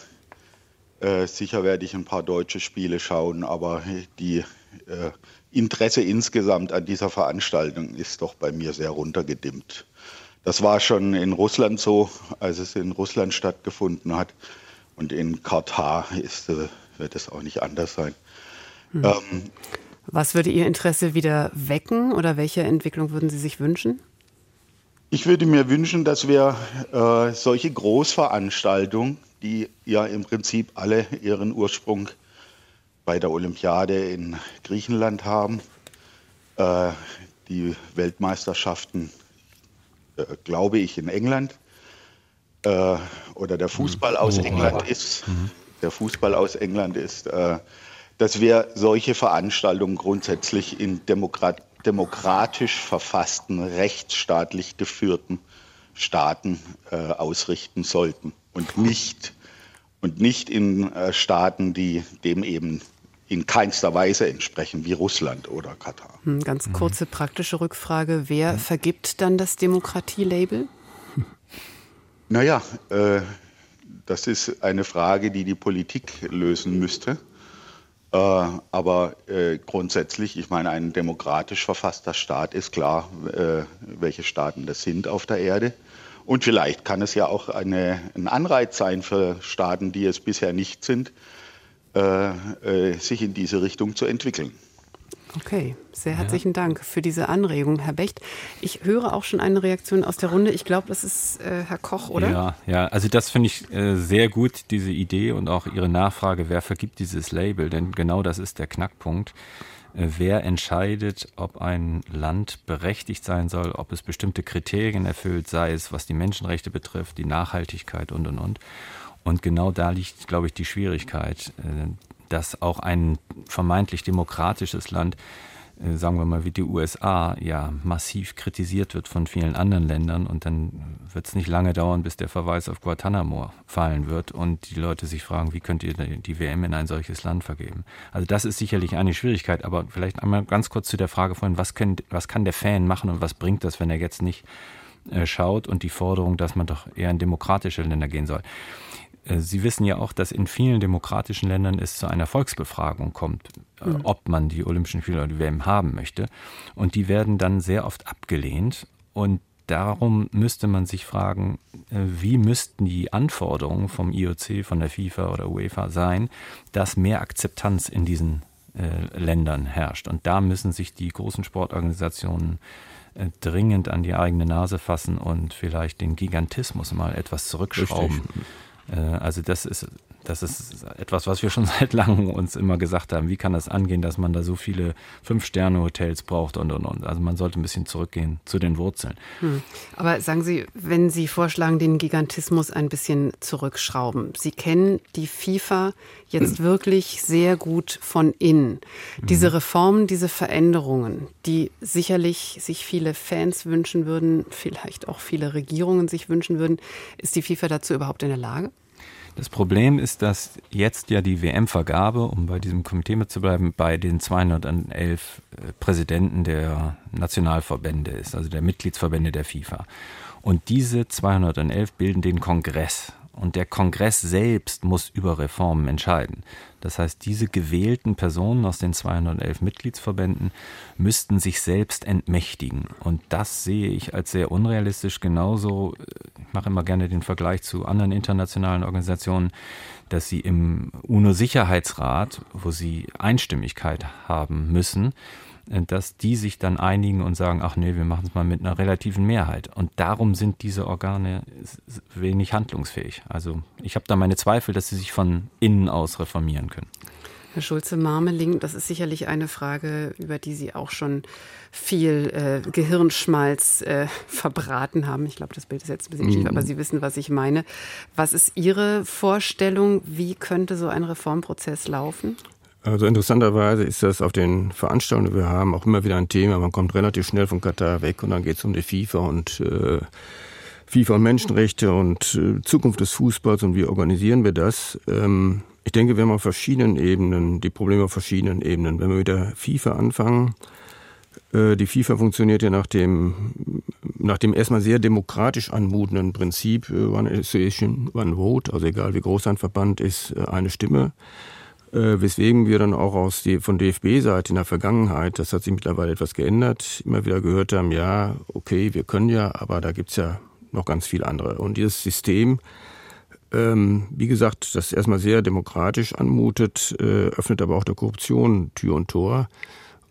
Speaker 16: äh, sicher werde ich ein paar deutsche Spiele schauen, aber die äh, Interesse insgesamt an dieser Veranstaltung ist doch bei mir sehr runtergedimmt. Das war schon in Russland so, als es in Russland stattgefunden hat. Und in Katar ist, äh, wird es auch nicht anders sein.
Speaker 2: Hm. Ähm, Was würde Ihr Interesse wieder wecken oder welche Entwicklung würden Sie sich wünschen?
Speaker 16: Ich würde mir wünschen, dass wir äh, solche Großveranstaltungen, die ja im Prinzip alle ihren Ursprung bei der Olympiade in Griechenland haben, äh, die Weltmeisterschaften, äh, glaube ich, in England äh, oder der Fußball aus oh, England ist, mhm. der Fußball aus England ist, äh, dass wir solche Veranstaltungen grundsätzlich in Demokratie demokratisch verfassten, rechtsstaatlich geführten Staaten äh, ausrichten sollten und nicht, und nicht in äh, Staaten, die dem eben in keinster Weise entsprechen, wie Russland oder Katar.
Speaker 2: Hm, ganz mhm. kurze praktische Rückfrage. Wer vergibt dann das Demokratie-Label?
Speaker 16: Naja, äh, das ist eine Frage, die die Politik lösen müsste. Äh, aber äh, grundsätzlich, ich meine, ein demokratisch verfasster Staat ist klar, äh, welche Staaten das sind auf der Erde. Und vielleicht kann es ja auch eine, ein Anreiz sein für Staaten, die es bisher nicht sind, sich in diese Richtung zu entwickeln.
Speaker 2: Okay, sehr herzlichen ja. Dank für diese Anregung, Herr Becht. Ich höre auch schon eine Reaktion aus der Runde. Ich glaube, das ist äh, Herr Koch, oder?
Speaker 4: Ja, ja, also das finde ich äh, sehr gut, diese Idee und auch Ihre Nachfrage, wer vergibt dieses Label? Denn genau das ist der Knackpunkt. Äh, wer entscheidet, ob ein Land berechtigt sein soll, ob es bestimmte Kriterien erfüllt, sei es was die Menschenrechte betrifft, die Nachhaltigkeit und und und. Und genau da liegt, glaube ich, die Schwierigkeit. Dass auch ein vermeintlich demokratisches Land, äh, sagen wir mal wie die USA, ja massiv kritisiert wird von vielen anderen Ländern und dann wird es nicht lange dauern, bis der Verweis auf Guantanamo fallen wird und die Leute sich fragen, wie könnt ihr die WM in ein solches Land vergeben? Also das ist sicherlich eine Schwierigkeit, aber vielleicht einmal ganz kurz zu der Frage vorhin, was, können, was kann der Fan machen und was bringt das, wenn er jetzt nicht äh, schaut und die Forderung, dass man doch eher in demokratische Länder gehen soll. Äh, Sie wissen ja auch, dass in vielen demokratischen Ländern es zu einer Volksbefragung kommt, äh, mhm. ob man die Olympischen Spiele oder die WM haben möchte. Und die werden dann sehr oft abgelehnt. Und darum müsste man sich fragen, äh, wie müssten die Anforderungen vom IOC, von der FIFA oder UEFA sein, dass mehr Akzeptanz in diesen äh, Ländern herrscht. Und da müssen sich die großen Sportorganisationen äh, dringend an die eigene Nase fassen und vielleicht den Gigantismus mal etwas zurückschrauben. Richtig. Äh, also das ist Das ist etwas, was wir schon seit langem uns immer gesagt haben. Wie kann das angehen, dass man da so viele Fünf-Sterne-Hotels braucht und und und. Also man sollte ein bisschen zurückgehen zu den Wurzeln. Hm.
Speaker 2: Aber sagen Sie, wenn Sie vorschlagen, den Gigantismus ein bisschen zurückschrauben. Sie kennen die FIFA jetzt wirklich sehr gut von innen. Diese mhm. Reformen, diese Veränderungen, die sicherlich sich viele Fans wünschen würden, vielleicht auch viele Regierungen sich wünschen würden, ist die FIFA dazu überhaupt in der Lage?
Speaker 4: Das Problem ist, dass jetzt ja die WM-Vergabe, um bei diesem Komitee mitzubleiben, bei den 211 äh, Präsidenten der Nationalverbände ist, also der Mitgliedsverbände der FIFA. Und diese 211 bilden den Kongress. Und der Kongress selbst muss über Reformen entscheiden. Das heißt, diese gewählten Personen aus den 211 Mitgliedsverbänden müssten sich selbst entmächtigen. Und das sehe ich als sehr unrealistisch. Genauso, ich mache immer gerne den Vergleich zu anderen internationalen Organisationen, dass sie im UNO-Sicherheitsrat, wo sie Einstimmigkeit haben müssen, dass die sich dann einigen und sagen, ach nee, wir machen es mal mit einer relativen Mehrheit. Und darum sind diese Organe wenig handlungsfähig. Also ich habe da meine Zweifel, dass sie sich von innen aus reformieren können.
Speaker 2: Herr Schulze-Marmeling, das ist sicherlich eine Frage, über die Sie auch schon viel äh, Gehirnschmalz äh, verbraten haben. Ich glaube, das Bild ist jetzt ein bisschen mhm. schief, aber Sie wissen, was ich meine. Was ist Ihre Vorstellung? Wie könnte so ein Reformprozess laufen?
Speaker 12: Also interessanterweise ist das auf den Veranstaltungen, die wir haben, auch immer wieder ein Thema. Man kommt relativ schnell von Katar weg und dann geht es um die FIFA und äh, FIFA und Menschenrechte und äh, Zukunft des Fußballs und wie organisieren wir das. Ähm, ich denke, wir haben auf verschiedenen Ebenen, die Probleme auf verschiedenen Ebenen. Wenn wir mit der FIFA anfangen, äh, die FIFA funktioniert ja nach dem, nach dem erstmal sehr demokratisch anmutenden Prinzip One Association, One Vote, also egal wie groß ein Verband ist, äh, eine Stimme äh, weswegen wir dann auch aus die, von DFB-Seite in der Vergangenheit, das hat sich mittlerweile etwas geändert, immer wieder gehört haben, ja, okay, wir können ja, aber da gibt's ja noch ganz viele andere. Und dieses System, ähm, wie gesagt, das erstmal sehr demokratisch anmutet, äh, öffnet aber auch der Korruption Tür und Tor,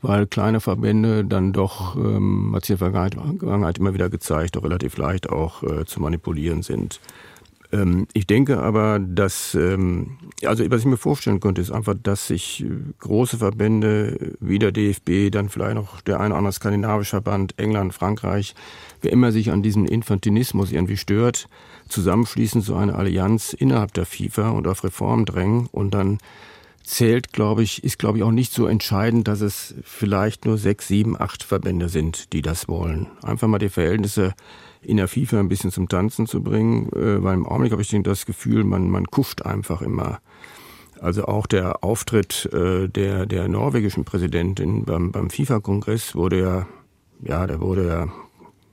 Speaker 12: weil kleine Verbände dann doch, ähm, hat sich in der Vergangenheit immer wieder gezeigt, auch relativ leicht auch äh, zu manipulieren sind. Ähm, ich denke aber, dass, ähm, also was ich mir vorstellen könnte, ist einfach, dass sich äh, große Verbände wie der DFB, dann vielleicht noch der eine oder andere skandinavische Verband, England, Frankreich, wer immer sich an diesem Infantinismus irgendwie stört, zusammenschließen zu einer Allianz innerhalb der FIFA und auf Reform drängen und dann zählt, glaube ich, ist, glaube ich, auch nicht so entscheidend, dass es vielleicht nur sechs, sieben, acht Verbände sind, die das wollen. Einfach mal die Verhältnisse in der FIFA ein bisschen zum Tanzen zu bringen, äh, weil im Augenblick habe ich das Gefühl, man, man kuscht einfach immer. Also auch der Auftritt äh, der, der norwegischen Präsidentin beim, beim FIFA-Kongress wurde ja, ja, der wurde ja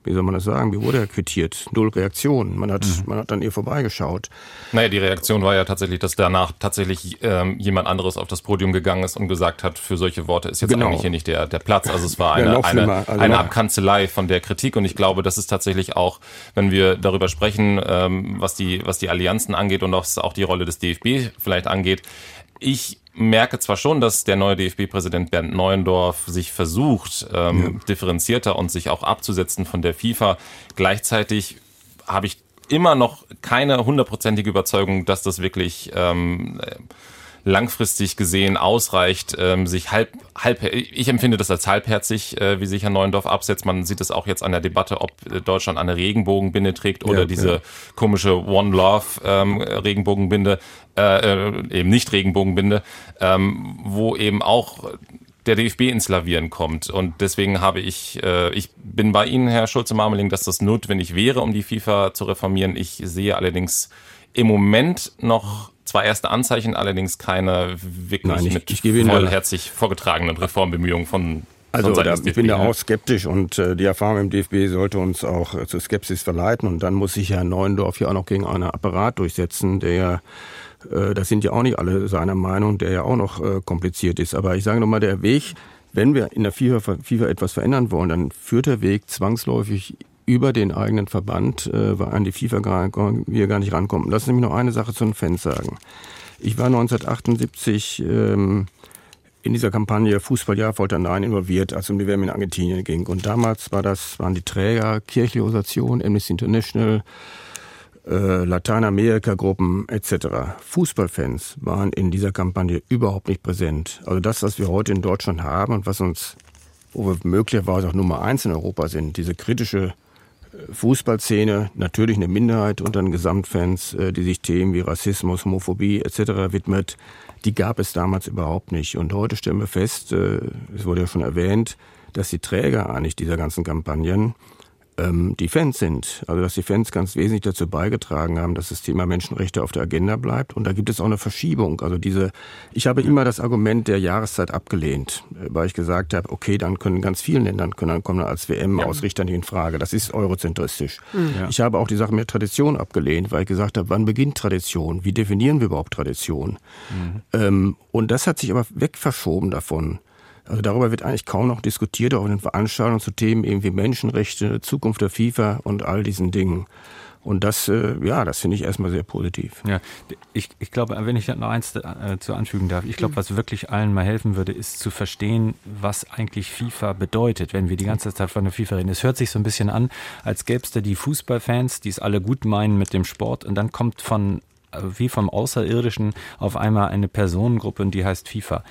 Speaker 12: wie soll man das sagen, wie wurde er quittiert? Null Reaktion. Man hat, mhm. man hat an ihr vorbeigeschaut.
Speaker 13: Naja, die Reaktion war ja tatsächlich, dass danach tatsächlich ähm, jemand anderes auf das Podium gegangen ist und gesagt hat, für solche Worte ist jetzt genau. eigentlich hier nicht der, der Platz. Also es war eine, ja, eine, also eine Abkanzelei von der Kritik und ich glaube, das ist tatsächlich auch, wenn wir darüber sprechen, ähm, was, die, was die Allianzen angeht und was auch die Rolle des DFB vielleicht angeht, ich merke zwar schon, dass der neue DFB-Präsident Bernd Neuendorf sich versucht, ähm, ja. differenzierter und sich auch abzusetzen von der FIFA. Gleichzeitig habe ich immer noch keine hundertprozentige Überzeugung, dass das wirklich ähm, langfristig gesehen ausreicht, ähm, sich halb, halb, ich empfinde das als halbherzig, äh, wie sich Herr Neuendorf absetzt. Man sieht es auch jetzt an der Debatte, ob Deutschland eine Regenbogenbinde trägt oder ja, diese ja. komische One Love ähm, Regenbogenbinde, äh, äh, eben nicht Regenbogenbinde, ähm, wo eben auch der DFB ins Lavieren kommt. Und deswegen habe ich, äh, ich bin bei Ihnen, Herr Schulze-Marmeling, dass das notwendig wäre, um die FIFA zu reformieren. Ich sehe allerdings im Moment noch zwar erste Anzeichen, allerdings keine wirklich Nein, ich, mit ich vollherzig vorgetragenen Reformbemühungen von
Speaker 12: also da, ich bin da auch skeptisch und äh, die Erfahrung im DFB sollte uns auch äh, zur Skepsis verleiten und dann muss sich Herr Neuendorf ja auch noch gegen einen Apparat durchsetzen, der äh, das sind ja auch nicht alle seiner Meinung, der ja auch noch äh, kompliziert ist. Aber ich sage nochmal, der Weg, wenn wir in der FIFA, FIFA etwas verändern wollen, dann führt der Weg zwangsläufig über den eigenen Verband, äh, an die FIFA gar, wir gar nicht rankommen. Lass mich noch eine Sache zu den Fans sagen. Ich war 1978 ähm, in dieser Kampagne Fußballjahr Volta Nein involviert, als um die WM in Argentinien ging. Und damals war das, waren die Träger, kirchliche Organisation, Amnesty International, äh, Lateinamerika-Gruppen etc. Fußballfans waren in dieser Kampagne überhaupt nicht präsent. Also das, was wir heute in Deutschland haben und was uns, wo wir möglicherweise auch Nummer eins in Europa sind, diese kritische Fußballszene, natürlich eine Minderheit unter den Gesamtfans, äh, die sich Themen wie Rassismus, Homophobie etc. widmet, die gab es damals überhaupt nicht. Und heute stellen wir fest, äh, es wurde ja schon erwähnt, dass die Träger eigentlich dieser ganzen Kampagnen ähm, die Fans sind. Also dass die Fans ganz wesentlich dazu beigetragen haben, dass das Thema Menschenrechte auf der Agenda bleibt. Und da gibt es auch eine Verschiebung. Also diese, ich habe immer das Argument der Jahreszeit abgelehnt, äh, weil ich gesagt habe, okay, dann können ganz vielen Ländern können dann kommen als WM-Ausrichter nicht in Frage. Das ist eurozentristisch. Mhm. Ich habe auch die Sache mit Tradition abgelehnt, weil ich gesagt habe, wann beginnt Tradition? Wie definieren wir überhaupt Tradition? Mhm. Ähm, und das hat sich aber wegverschoben davon. Also darüber wird eigentlich kaum noch diskutiert, auch in den Veranstaltungen zu Themen eben wie Menschenrechte, Zukunft der FIFA und all diesen Dingen. Und das, äh, ja, das finde ich erstmal sehr positiv.
Speaker 4: Ja, ich, ich glaube, wenn ich noch eins äh, zu anfügen darf, ich glaube, was wirklich allen mal helfen würde, ist zu verstehen, was eigentlich FIFA bedeutet, wenn wir die ganze Zeit von der FIFA reden. Es hört sich so ein bisschen an, als gäbe es da die Fußballfans, die es alle gut meinen mit dem Sport und dann kommt von äh, wie vom Außerirdischen auf einmal eine Personengruppe und die heißt FIFA.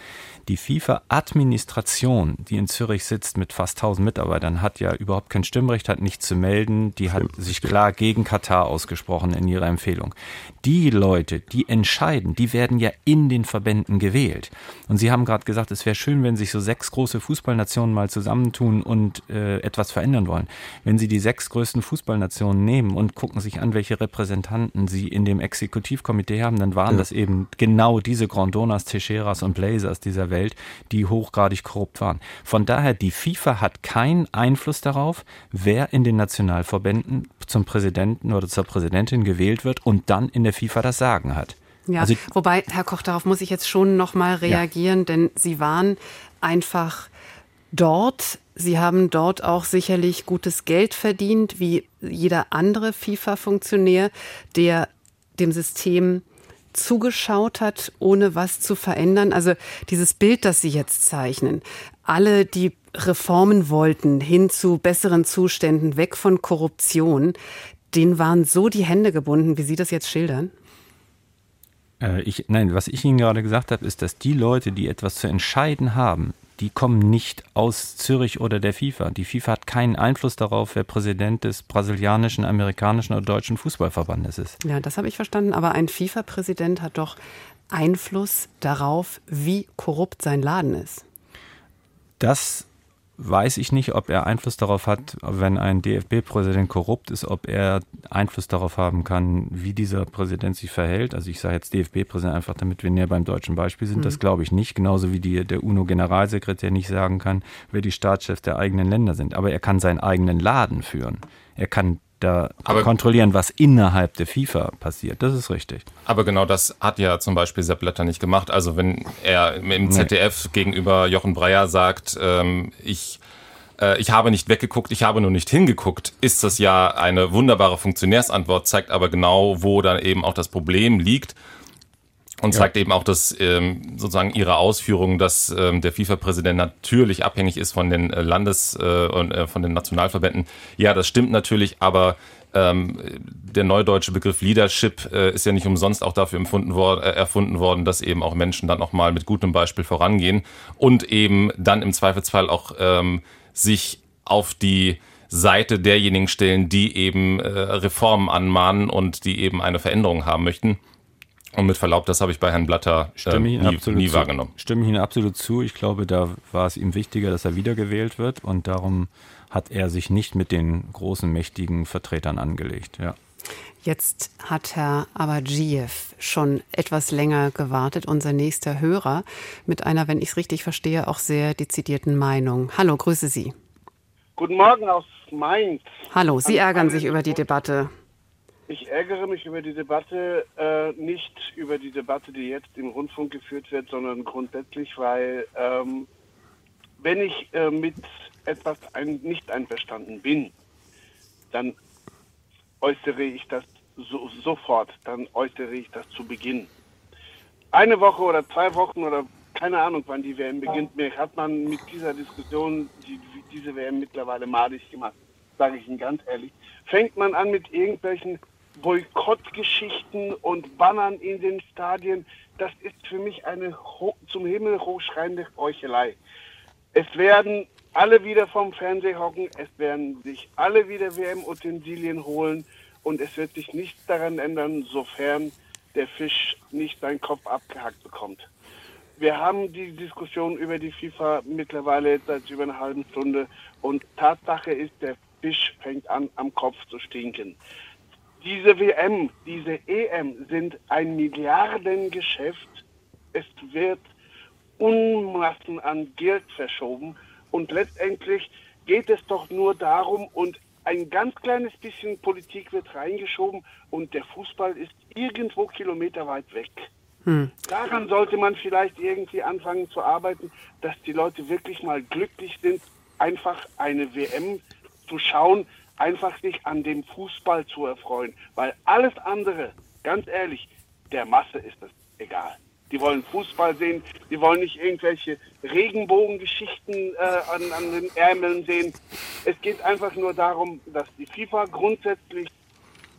Speaker 4: Die FIFA-Administration, die in Zürich sitzt mit fast 1000 Mitarbeitern, hat ja überhaupt kein Stimmrecht, hat nichts zu melden. Die hat sich klar gegen Katar ausgesprochen in ihrer Empfehlung. Die Leute, die entscheiden, die werden ja in den Verbänden gewählt. Und Sie haben gerade gesagt, es wäre schön, wenn sich so sechs große Fußballnationen mal zusammentun und äh, etwas verändern wollen. Wenn Sie die sechs größten Fußballnationen nehmen und gucken sich an, welche Repräsentanten Sie in dem Exekutivkomitee haben, dann waren ja. das eben genau diese Grandonas, Teixeiras und Blazers dieser Welt Welt, die hochgradig korrupt waren. Von daher, die FIFA hat keinen Einfluss darauf, wer in den Nationalverbänden zum Präsidenten oder zur Präsidentin gewählt wird und dann in der FIFA das Sagen hat.
Speaker 2: Ja, also, wobei, Herr Koch, darauf muss ich jetzt schon noch mal reagieren, ja. denn Sie waren einfach dort. Sie haben dort auch sicherlich gutes Geld verdient, wie jeder andere FIFA-Funktionär, der dem System zugeschaut hat, ohne was zu verändern. Also dieses Bild, das Sie jetzt zeichnen, alle, die Reformen wollten, hin zu besseren Zuständen, weg von Korruption, denen waren so die Hände gebunden, wie Sie das jetzt schildern?
Speaker 4: Äh, ich, nein, was ich Ihnen gerade gesagt habe, ist, dass die Leute, die etwas zu entscheiden haben, die kommen nicht aus Zürich oder der FIFA. Die FIFA hat keinen Einfluss darauf, wer Präsident des brasilianischen, amerikanischen oder deutschen Fußballverbandes ist.
Speaker 2: Ja, das habe ich verstanden. Aber ein FIFA-Präsident hat doch Einfluss darauf, wie korrupt sein Laden ist.
Speaker 4: Das weiß ich nicht, ob er Einfluss darauf hat, wenn ein DFB-Präsident korrupt ist, ob er Einfluss darauf haben kann, wie dieser Präsident sich verhält. Also ich sage jetzt DFB-Präsident einfach, damit wir näher beim deutschen Beispiel sind. Mhm. Das glaube ich nicht. Genauso wie die, der UNO-Generalsekretär nicht sagen kann, wer die Staatschefs der eigenen Länder sind. Aber er kann seinen eigenen Laden führen. Er kann da aber kontrollieren, was innerhalb der FIFA passiert. Das ist richtig.
Speaker 13: Aber genau das hat ja zum Beispiel Sepp Blatter nicht gemacht. Also wenn er im ZDF nee. gegenüber Jochen Breyer sagt, ähm, ich äh, ich habe nicht weggeguckt, ich habe nur nicht hingeguckt, ist das ja eine wunderbare Funktionärsantwort, zeigt aber genau, wo dann eben auch das Problem liegt. Und zeigt ja. eben auch, dass ähm, sozusagen ihre Ausführungen, dass ähm, der FIFA-Präsident natürlich abhängig ist von den äh, Landes- äh, und äh, von den Nationalverbänden. Ja, das stimmt natürlich, aber ähm, der neudeutsche Begriff Leadership äh, ist ja nicht umsonst auch dafür empfunden wor äh, erfunden worden, dass eben auch Menschen dann auch mal mit gutem Beispiel vorangehen und eben dann im Zweifelsfall auch ähm, sich auf die Seite derjenigen stellen, die eben äh, Reformen anmahnen und die eben eine Veränderung haben möchten. Und mit Verlaub, das habe ich bei Herrn Blatter äh, nie, nie wahrgenommen.
Speaker 4: Stimme ich Ihnen absolut zu. Ich glaube, da war es ihm wichtiger, dass er wiedergewählt wird und darum hat er sich nicht mit den großen, mächtigen Vertretern angelegt. Ja.
Speaker 2: Jetzt hat Herr Abadjiev schon etwas länger gewartet, unser nächster Hörer, mit einer, wenn ich es richtig verstehe, auch sehr dezidierten Meinung. Hallo, grüße Sie.
Speaker 17: Guten Morgen aus Mainz.
Speaker 2: Hallo, Sie ärgern sich über die Debatte.
Speaker 17: Ich ärgere mich über die Debatte, äh, nicht über die Debatte, die jetzt im Rundfunk geführt wird, sondern grundsätzlich, weil ähm, wenn ich äh, mit etwas ein, nicht einverstanden bin, dann äußere ich das so, sofort, dann äußere ich das zu Beginn. Eine Woche oder zwei Wochen oder keine Ahnung, wann die WM beginnt, mir hat man mit dieser Diskussion die, diese WM mittlerweile madig gemacht, sage ich Ihnen ganz ehrlich. Fängt man an mit irgendwelchen Boykottgeschichten und Bannern in den Stadien, das ist für mich eine zum Himmel hochschreiende Heuchelei. Es werden alle wieder vom Fernseher hocken, es werden sich alle wieder WM-Utensilien holen und es wird sich nichts daran ändern, sofern der Fisch nicht seinen Kopf abgehackt bekommt. Wir haben die Diskussion über die FIFA mittlerweile seit über einer halben Stunde und Tatsache ist, der Fisch fängt an, am Kopf zu stinken. Diese WM, diese EM sind ein Milliardengeschäft. Es wird Unmassen an Geld verschoben und letztendlich geht es doch nur darum und ein ganz kleines bisschen Politik wird reingeschoben und der Fußball ist irgendwo kilometerweit weg. Hm. Daran sollte man vielleicht irgendwie anfangen zu arbeiten, dass die Leute wirklich mal glücklich sind, einfach eine WM zu schauen, einfach sich an dem Fußball zu erfreuen. Weil alles andere, ganz ehrlich, der Masse ist es egal. Die wollen Fußball sehen, die wollen nicht irgendwelche Regenbogengeschichten äh, an, an den Ärmeln sehen. Es geht einfach nur darum, dass die FIFA grundsätzlich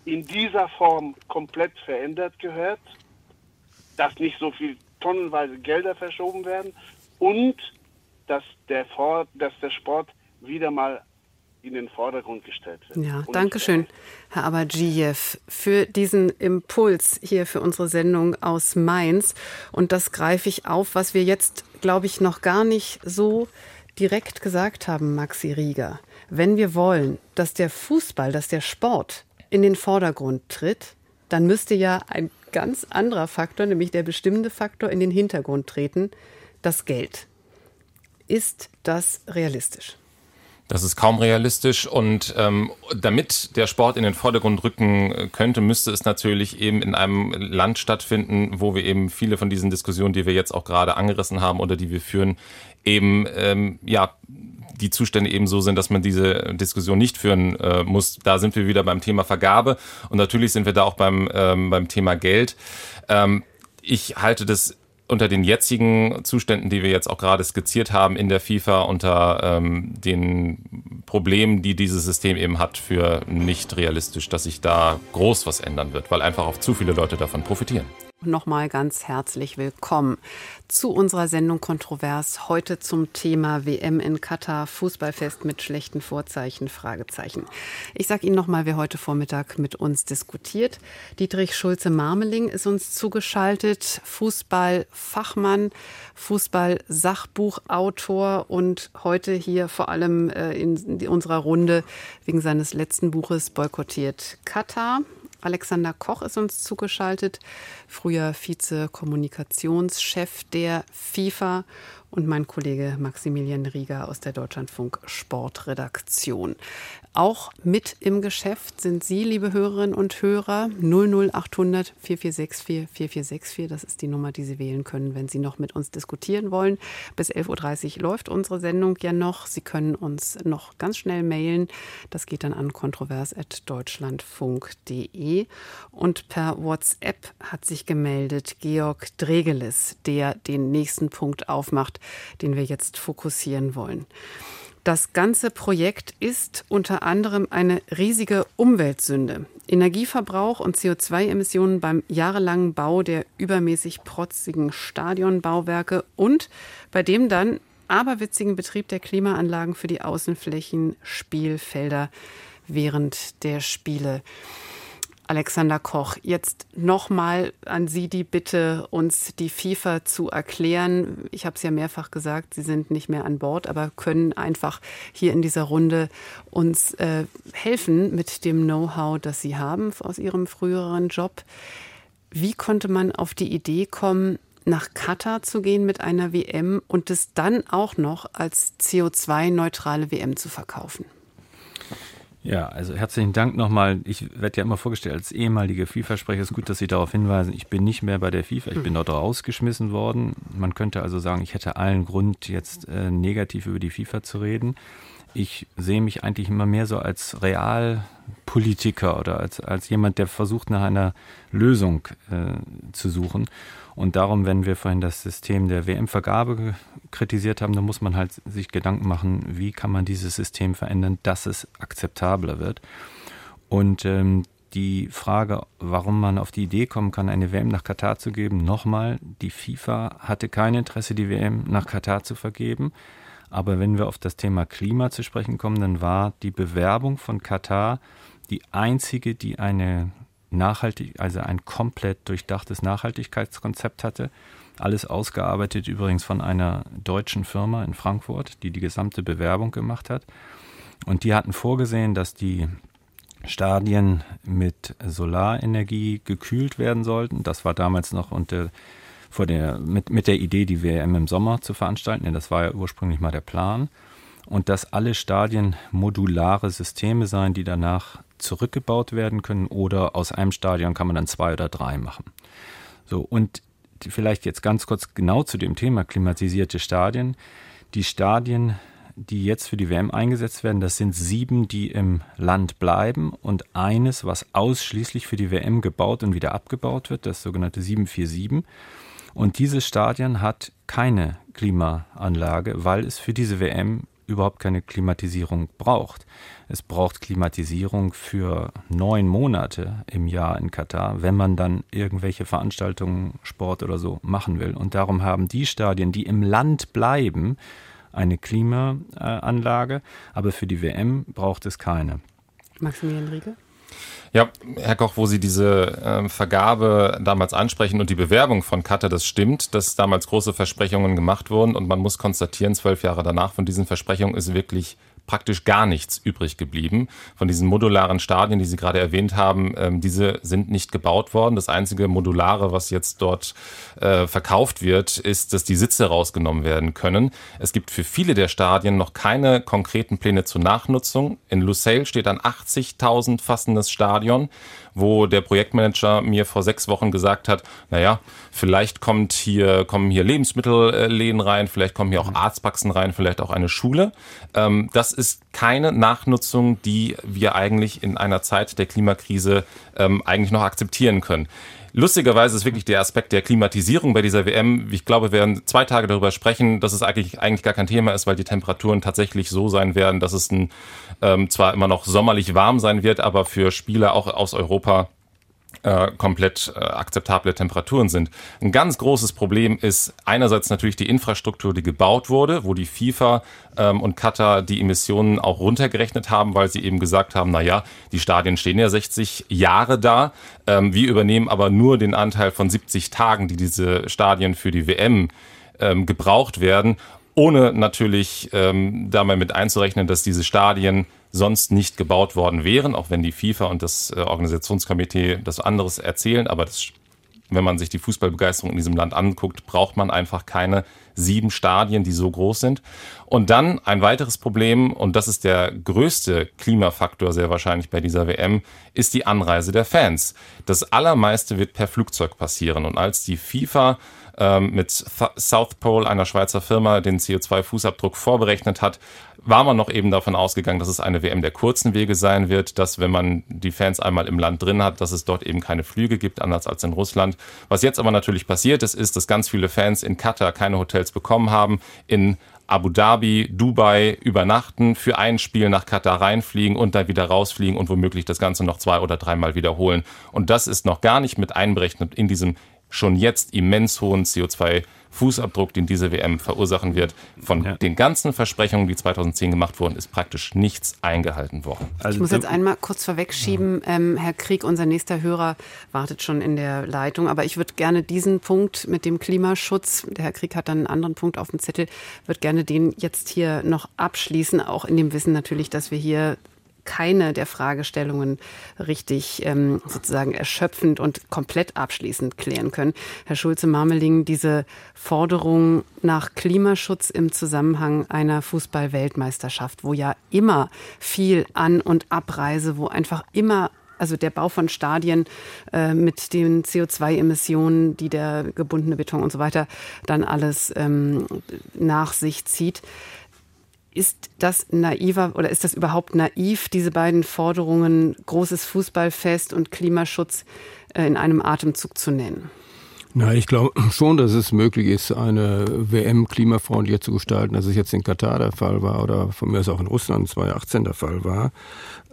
Speaker 17: in dieser Form komplett verändert gehört, dass nicht so viel tonnenweise Gelder verschoben werden und dass der, dass der Sport wieder mal in den Vordergrund gestellt wird.
Speaker 2: Ja, danke schön, Herr Abadjiev, für diesen Impuls hier für unsere Sendung aus Mainz. Und das greife ich auf, was wir jetzt, glaube ich, noch gar nicht so direkt gesagt haben, Maxi Rieger. Wenn wir wollen, dass der Fußball, dass der Sport in den Vordergrund tritt, dann müsste ja ein ganz anderer Faktor, nämlich der bestimmende Faktor, in den Hintergrund treten, das Geld. Ist das realistisch?
Speaker 13: Das ist kaum realistisch und ähm, damit der Sport in den Vordergrund rücken äh, könnte, müsste es natürlich eben in einem Land stattfinden, wo wir eben viele von diesen Diskussionen, die wir jetzt auch gerade angerissen haben oder die wir führen, eben ähm, ja die Zustände eben so sind, dass man diese Diskussion nicht führen äh, muss. Da sind wir wieder beim Thema Vergabe und natürlich sind wir da auch beim ähm, beim Thema Geld. Ähm, ich halte das unter den jetzigen Zuständen, die wir jetzt auch gerade skizziert haben in der FIFA, unter ähm, den Problemen, die dieses System eben hat, für nicht realistisch, dass sich da groß was ändern wird, weil einfach auch zu viele Leute davon profitieren
Speaker 2: nochmal ganz herzlich willkommen zu unserer Sendung Kontrovers. Heute zum Thema WM in Katar, Fußballfest mit schlechten Vorzeichen, Fragezeichen. Ich sage Ihnen nochmal, wer heute Vormittag mit uns diskutiert. Dietrich Schulze-Marmeling ist uns zugeschaltet, Fußballfachmann, Fußball-Sachbuchautor und heute hier vor allem äh, in unserer Runde wegen seines letzten Buches boykottiert Katar. Alexander Koch ist uns zugeschaltet, früher Vize-Kommunikationschef der FIFA und mein Kollege Maximilian Rieger aus der Deutschlandfunk Sportredaktion. Auch mit im Geschäft sind Sie, liebe Hörerinnen und Hörer, 00800 4464 4464. Das ist die Nummer, die Sie wählen können, wenn Sie noch mit uns diskutieren wollen. Bis 11.30 Uhr läuft unsere Sendung ja noch. Sie können uns noch ganz schnell mailen. Das geht dann an kontrovers.deutschlandfunk.de. Und per WhatsApp hat sich gemeldet Georg Dregeles, der den nächsten Punkt aufmacht, den wir jetzt fokussieren wollen. Das ganze Projekt ist unter anderem eine riesige Umweltsünde. Energieverbrauch und CO2-Emissionen beim jahrelangen Bau der übermäßig protzigen Stadionbauwerke und bei dem dann aberwitzigen Betrieb der Klimaanlagen für die Außenflächen, Spielfelder während der Spiele. Alexander Koch, jetzt nochmal an Sie die Bitte, uns die FIFA zu erklären. Ich habe es ja mehrfach gesagt, Sie sind nicht mehr an Bord, aber können einfach hier in dieser Runde uns äh, helfen mit dem Know-how, das Sie haben aus Ihrem früheren Job. Wie konnte man auf die Idee kommen, nach Katar zu gehen mit einer WM und es dann auch noch als CO2-neutrale WM zu verkaufen?
Speaker 4: Ja, also herzlichen Dank nochmal. Ich werde ja immer vorgestellt als ehemaliger FIFA-Sprecher. Es ist gut, dass Sie darauf hinweisen. Ich bin nicht mehr bei der FIFA. Ich bin dort rausgeschmissen worden. Man könnte also sagen, ich hätte allen Grund, jetzt äh, negativ über die FIFA zu reden. Ich sehe mich eigentlich immer mehr so als Realpolitiker oder als, als jemand, der versucht, nach einer Lösung äh, zu suchen. Und darum, wenn wir vorhin das System der WM-Vergabe kritisiert haben, dann muss man halt sich Gedanken machen, wie kann man dieses System verändern, dass es akzeptabler wird. Und ähm, die Frage, warum man auf die Idee kommen kann, eine WM nach Katar zu geben, nochmal, die FIFA hatte kein Interesse, die WM nach Katar zu vergeben. Aber wenn wir auf das Thema Klima zu sprechen kommen, dann war die Bewerbung von Katar die einzige, die eine nachhaltig, also ein komplett durchdachtes Nachhaltigkeitskonzept hatte. Alles ausgearbeitet übrigens von einer deutschen Firma in Frankfurt, die die gesamte Bewerbung gemacht hat. Und die hatten vorgesehen, dass die Stadien mit Solarenergie gekühlt werden sollten. Das war damals noch unter, vor der, mit, mit der Idee, die WM im Sommer zu veranstalten. Denn das war ja ursprünglich mal der Plan. Und dass alle Stadien modulare Systeme seien, die danach zurückgebaut werden können oder aus einem Stadion kann man dann zwei oder drei machen. So, und vielleicht jetzt ganz kurz genau zu dem Thema klimatisierte Stadien. Die Stadien die jetzt für die WM eingesetzt werden, das sind sieben, die im Land bleiben und eines, was ausschließlich für die WM gebaut und wieder abgebaut wird, das sogenannte 747. Und dieses Stadion hat keine Klimaanlage, weil es für diese WM überhaupt keine Klimatisierung braucht. Es braucht Klimatisierung für neun Monate im Jahr in Katar, wenn man dann irgendwelche Veranstaltungen, Sport oder so machen will. Und darum haben die Stadien, die im Land bleiben, eine Klimaanlage, aber für die WM braucht es keine.
Speaker 2: Maximilian Riegel?
Speaker 13: Ja, Herr Koch, wo Sie diese äh, Vergabe damals ansprechen und die Bewerbung von Katar, das stimmt, dass damals große Versprechungen gemacht wurden und man muss konstatieren, zwölf Jahre danach von diesen Versprechungen ist wirklich praktisch gar nichts übrig geblieben. Von diesen modularen Stadien, die Sie gerade erwähnt haben, ähm, diese sind nicht gebaut worden. Das einzige Modulare, was jetzt dort äh, verkauft wird, ist, dass die Sitze rausgenommen werden können. Es gibt für viele der Stadien noch keine konkreten Pläne zur Nachnutzung. In Lusail steht ein 80.000 fassendes Stadion wo der Projektmanager mir vor sechs Wochen gesagt hat, naja, vielleicht kommt hier, kommen hier Lebensmittelläden rein, vielleicht kommen hier auch Arztpraxen rein, vielleicht auch eine Schule. Ähm, das ist keine Nachnutzung, die wir eigentlich in einer Zeit der Klimakrise ähm, eigentlich noch akzeptieren können. Lustigerweise ist wirklich der Aspekt der Klimatisierung bei dieser WM. Ich glaube, wir werden zwei Tage darüber sprechen, dass es eigentlich, eigentlich gar kein Thema ist, weil die Temperaturen tatsächlich so sein werden, dass es ein, ähm, zwar immer noch sommerlich warm sein wird, aber für Spieler auch aus Europa äh, komplett äh, akzeptable Temperaturen sind. Ein ganz großes Problem ist einerseits natürlich die Infrastruktur, die gebaut wurde, wo die FIFA ähm, und Katar die Emissionen auch runtergerechnet haben, weil sie eben gesagt haben, na ja, die Stadien stehen ja 60 Jahre da. Ähm, wir übernehmen aber nur den Anteil von 70 Tagen, die diese Stadien für die WM ähm, gebraucht werden ohne natürlich ähm, da einzurechnen, dass diese Stadien sonst nicht gebaut worden wären, auch wenn die FIFA und das äh, Organisationskomitee das anderes erzählen. Aber das, wenn man sich die Fußballbegeisterung in diesem Land anguckt, braucht man einfach keine sieben Stadien, die so groß sind. Und dann ein weiteres Problem, und das ist der größte Klimafaktor sehr wahrscheinlich bei dieser WM, ist die Anreise der Fans. Das allermeiste wird per Flugzeug passieren. Und als die FIFA ähm, mit South Pole, einer Schweizer Firma, den CO2-Fußabdruck vorberechnet hat, war man noch eben davon ausgegangen, dass es eine WM der kurzen Wege sein wird, dass wenn man die Fans einmal im Land drin hat, dass es dort eben keine Flüge gibt, anders als in Russland. Was jetzt aber natürlich passiert ist, ist, dass ganz viele Fans in Katar keine Hotels bekommen haben, in Abu Dhabi, Dubai übernachten, für ein Spiel nach Katar reinfliegen und dann wieder rausfliegen und womöglich das Ganze noch zwei oder dreimal wiederholen. Und das ist noch gar nicht mit einberechnet in diesem schon jetzt immens hohen CO2 Fußabdruck, den diese WM verursachen wird. Von ja. den ganzen Versprechungen, die 2010 gemacht wurden, ist praktisch nichts eingehalten worden.
Speaker 2: Also ich muss jetzt einmal kurz vorwegschieben, ja. ähm, Herr Krieg, unser nächster Hörer wartet schon in der Leitung, aber ich würde gerne diesen Punkt mit dem Klimaschutz, der Herr Krieg hat dann einen anderen Punkt auf dem Zettel, würde gerne den jetzt hier noch abschließen, auch in dem Wissen natürlich, dass wir hier keine der Fragestellungen richtig ähm, sozusagen erschöpfend und komplett abschließend klären können. Herr Schulze-Marmeling, diese Forderung nach Klimaschutz im Zusammenhang einer Fußball-Weltmeisterschaft, wo ja immer viel An- und Abreise, wo einfach immer also der Bau von Stadien äh, mit den CO2-Emissionen, die der gebundene Beton und so weiter dann alles ähm, nach sich zieht. Ist das naiver oder ist das überhaupt naiv, diese beiden Forderungen, großes Fußballfest und Klimaschutz, äh, in einem Atemzug zu nennen?
Speaker 12: Na, ich glaube schon, dass es möglich ist, eine WM klimafreundlicher zu gestalten, als es jetzt in Katar der Fall war oder von mir aus auch in Russland 2018 der Fall war.